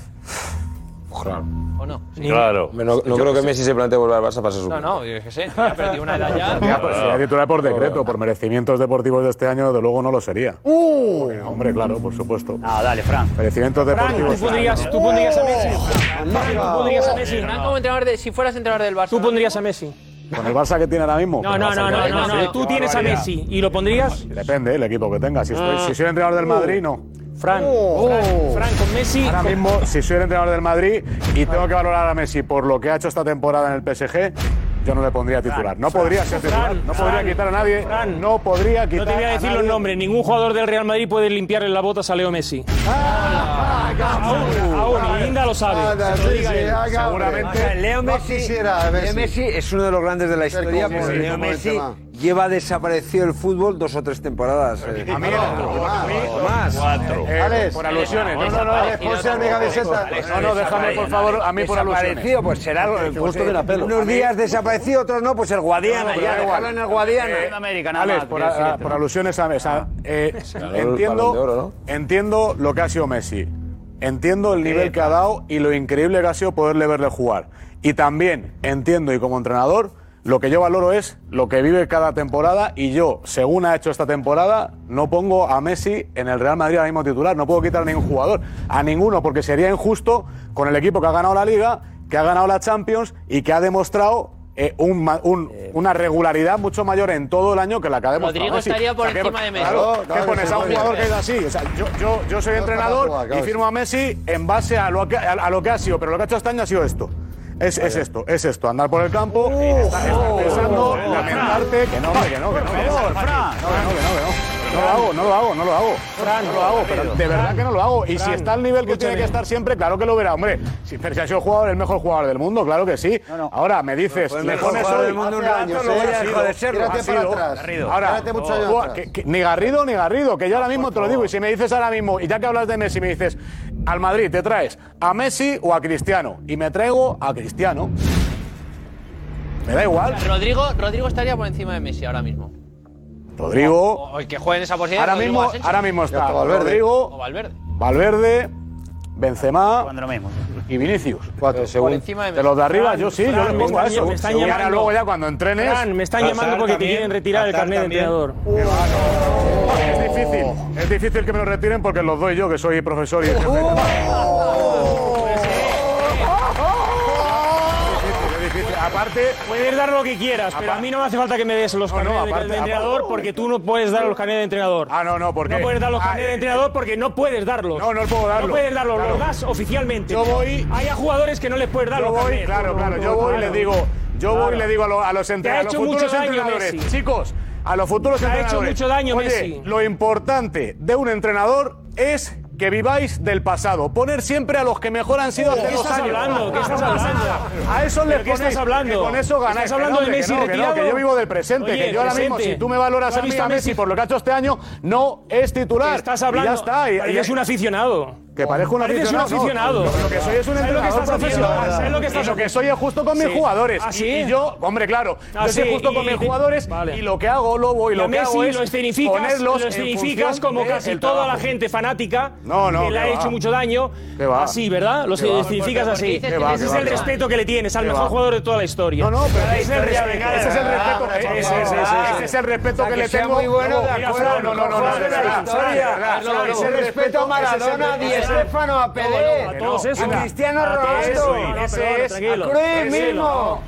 ¿O no? Sí. Claro. No, no creo que Messi se plantee volver al Barça para ser su No, no, yo qué sé, ya perdió una edad ya. Ya, pues sería titular por decreto, por merecimientos deportivos de este año, de luego no lo sería. Porque, hombre, claro, por supuesto. Ah, dale, Fran. Merecimientos deportivos. tú pondrías, tú pondrías a Messi. Tú pondrías a Messi. Fran, como entrenador de, si fueras entrenador del Barça. Tú pondrías a Messi. Con el Barça que tiene ahora mismo. No, no, no, que no, no. Tú tienes a. Messi y lo pondrías. Depende, el equipo que tenga. Si, soy entrenador del Madrid, no. Fran, Oh. Fran, Fran, con Messi. Ahora mismo, si soy el entrenador del Madrid y tengo que valorar a Messi por lo que ha hecho esta temporada en el PSG, yo no le pondría titular. No Fran, podría ser titular. Fran, No podría Fran, quitar a nadie. No podría quitar No te voy a decir los nombres. Ningún jugador del Real Madrid puede limpiarle las botas a Leo Messi. aún, aún, Linda lo sabe. Ah, Se lo sí, diga sí, él. haga, Seguramente. Leo No Messi, quisiera, Leo Messi es uno de los grandes de la historia porque Leo Messi. Lleva desaparecido el fútbol dos o tres temporadas. eh. A mí, o más. Cuatro. Alex, por alusiones. No, no, no, Alex, ponse mi camiseta. No, no, déjame, por favor, a mí por alusiones. Desaparecido, pues será el Justo de la pelo. Unos días desaparecido, otros no, pues el Guadiana, No, no, ya, dejarlo en el Guadiana. Eh, Alex, por, a- por alusiones a Mesa. Eh, entiendo, de entiendo lo que ha sido Messi. Entiendo el nivel que ha dado y lo increíble que ha sido poderle verle jugar. Y también entiendo, y como entrenador, lo que yo valoro es lo que vive cada temporada. Y yo, según ha hecho esta temporada, no pongo a Messi en el Real Madrid ahora mismo titular. No puedo quitar a ningún jugador. A ninguno, porque sería injusto con el equipo que ha ganado la Liga, que ha ganado la Champions y que ha demostrado eh, un ma- un- una regularidad mucho mayor en todo el año que la que ha demostrado Rodrigo Messi. estaría por O sea, que- encima de Messi. Claro, Claro, ¿qué claro que pones a un jugador que es así? O sea, yo, yo, yo soy entrenador y firmo a Messi en base a lo, que, a, a lo que ha sido, pero lo que ha hecho este año ha sido esto. Es, es esto, es esto, andar por el campo, estar, estar pensando, lamentarte, que no, que no, que no, que no, que no, que no, que no. Lo hago, no lo hago, no lo hago. no lo hago, pero de verdad que no lo hago. Y si Fran, está al nivel que tiene que estar siempre, claro que lo verá. Hombre, si, pero si ha sido el jugador, el mejor jugador del mundo, claro que sí. Ahora me dices, le mejor pones jugador hoy. del mundo un año, no lo de serlo. ha sido. Garrido. Ahora, que- que- ni Garrido ni Garrido, que yo ahora mismo te lo digo. Y si me dices ahora mismo, y ya que hablas de Messi, me dices, al Madrid te traes a Messi o a Cristiano. Y me traigo a Cristiano. Me da igual. Rodrigo, Rodrigo estaría por encima de Messi ahora mismo. Rodrigo. O el que juegue en esa posición. Ahora Rodrigo mismo, Asensio. ahora mismo está está Valverde. Rodrigo, O Valverde. Valverde, Benzema y Vinicius. Cuatro, Por encima de De los de arriba, Fran, yo sí, Fran, yo le pongo a eso. me están y ahora luego ya cuando entrenes... Fran, me están llamando porque te quieren retirar el carnet de entrenador. Es difícil, es difícil que me lo retiren porque los doy yo, que soy profesor y jefe. Puedes dar lo que quieras, pero a mí no me hace falta que me des los carnets no, de- aparte- de, entrenador porque tú no puedes dar los carnets de entrenador. Ah, no, no, ¿por qué? No puedes dar los Ah, carnets de eh, entrenador porque no puedes darlos. No, no puedo darlo. No puedes darlos, Claro. los das oficialmente. Yo voy- Hay a jugadores que no les puedes dar Yo los voy, carnets. claro, claro, yo voy y le digo, yo voy y le digo a, lo- a los, entre- Te ha a los hecho futuros mucho daño entrenadores, Messi. chicos, a los futuros Te ha hecho entrenadores. mucho daño Oye, Messi. lo importante de un entrenador es que viváis del pasado. Poner siempre a los que mejor han sido hace ¿Qué dos estás años. hablando? ¿Qué estás hablando? A eso le ¿Pero qué estás hablando? Que con eso ganáis. ¿Estás hablando Que no, de que Messi no, que no, retirado? que yo vivo del presente. Oye, que yo ahora mismo, si tú me valoras ¿Tú a mí a Messi por lo que ha hecho este año, no es titular. Estás Y hablando. ya está. Y, y- Eres un aficionado. Que parezco un Pareces un aficionado. no. aficionado. Lo, lo que soy es un ¿Sabes lo que entrenador lo que estás y lo que soy es justo con mis Sí. jugadores. ¿Ah, Y- sí? y, yo, hombre, claro, Ah, yo soy sí, justo con y- mis jugadores vale. y lo que hago, Lobo, y Y lo a que hago Messi es lo escenificas, ponerlos lo en escenificas función como casi toda la trabajo. gente fanática No, no, que le ha que hecho va. mucho daño. Va. Así, ¿verdad? Lo va. escenificas ¿Por qué así. va, Ese es va, el va. respeto que le tienes al mejor va. jugador de toda la historia. No, no, pero Ese es el respeto. ese es el respeto, que le tengo. muy bueno, Lobo, de mira, acuerdo, Fran, no, no, no, no, la ese respeto a Maradona, Stéfano, a Pelé, a todos a esos. Cristiano A Ronaldo. Ese es- a Ese mismo.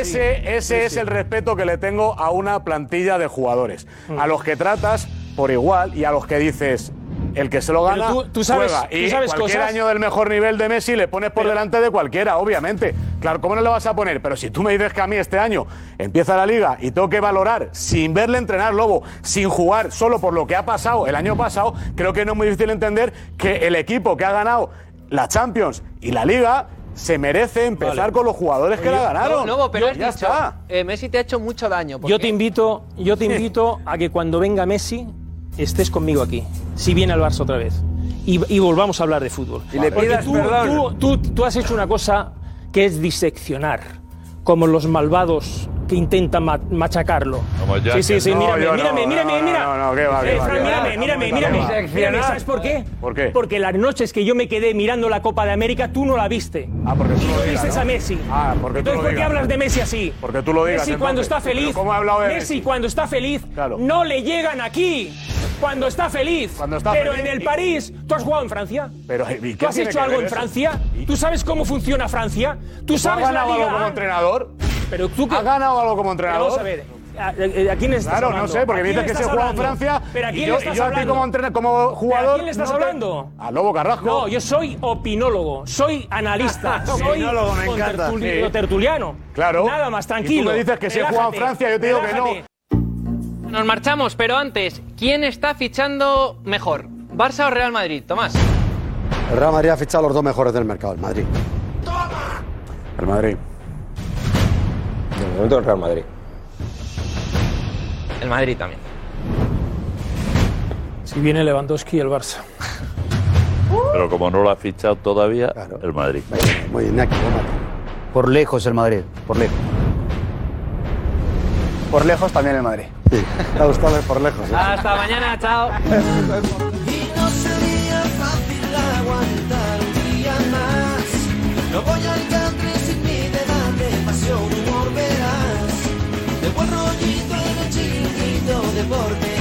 Ese, ese es el respeto que le tengo a una plantilla de jugadores. A los que tratas por igual y a los que dices. El que se lo gana, tú- tú sabes- juega. tú Y sabes cualquier cosas. año del mejor nivel de Messi le pones por delante de cualquiera, obviamente. Claro, ¿cómo no le vas a poner? Pero si tú me dices que a mí este año empieza la liga y tengo que valorar sin verle entrenar Lobo, sin jugar, solo por lo que ha pasado el año pasado, creo que no es muy difícil entender que el equipo que ha ganado la Champions y la liga se merece empezar Vale. con los jugadores que la ganaron. Lobo, pero Yo- has ya dicho, está. eh, Messi te ha hecho mucho daño. ¿por Yo te invito, yo te invito a que cuando venga Messi estés conmigo aquí, si viene al Barça otra vez. Y, y volvamos a hablar de fútbol. Y le Porque tú- tú has hecho una cosa que es diseccionar, como los malvados que intentan ma- machacarlo. Como ya sí, sí, sí, no, mírame, no, mírame, no, mírame, no, mira. no, no, qué va, qué Eh, va, Fran, qué va. mírame, No, mírame, no, mírame. no, no, Mírame, ¿Sabes por qué? ¿Por qué? Porque las noches que yo me quedé mirando la Copa de América, tú no la viste. Ah, porque tú Y lo no digas, viste ¿no? a Messi. Ah, porque tú Entonces, lo ¿por qué hablas de Messi así? Porque tú lo digas, Messi cuando está feliz. ¿cómo he hablado de Messi cuando está feliz. Claro. No le llegan aquí. Cuando está feliz. Cuando está Pero feliz en el París, ¿tú has jugado en Francia? Pero, ¿y qué ¿Tú has hecho algo en? Francia? ¿Tú sabes cómo funciona Francia? ¿Tú ¿Tú has sabes la ganado algo liga? como entrenador? Pero tú que- ¿Has ganado algo como entrenador? Vamos a ver. ¿A, a- a quién estás Claro, no hablando? sé, porque ¿A me dices que se estás juega en? Francia. ¿Pero a y quién yo, le y estás yo a ti hablando? como, entrenador- como jugador. ¿Pero a quién le estás no te- hablando? A Lobo Carrasco. No, yo soy opinólogo, soy analista, soy Opinólogo, me encanta. Sí. tertuliano. Claro. Nada más, Y tú tranquilo. me dices que se juega en Francia, yo te digo que no. Nos marchamos, pero antes, ¿quién está fichando mejor? ¿Barça o Real Madrid? Tomás. El Real Madrid ha fichado a los dos mejores del mercado, el Madrid. El Madrid. Momento el Real Madrid. El Madrid también. Si viene Lewandowski, el Barça. Pero como no lo ha fichado todavía, el Madrid. Muy bien, tómate. Por lejos el Madrid, por lejos. Por lejos también el Madrid. Sí, te ha gustado ver por lejos. ¿eh? Hasta mañana, chao. Y no sería fácil aguantar un día más. No voy al deporte.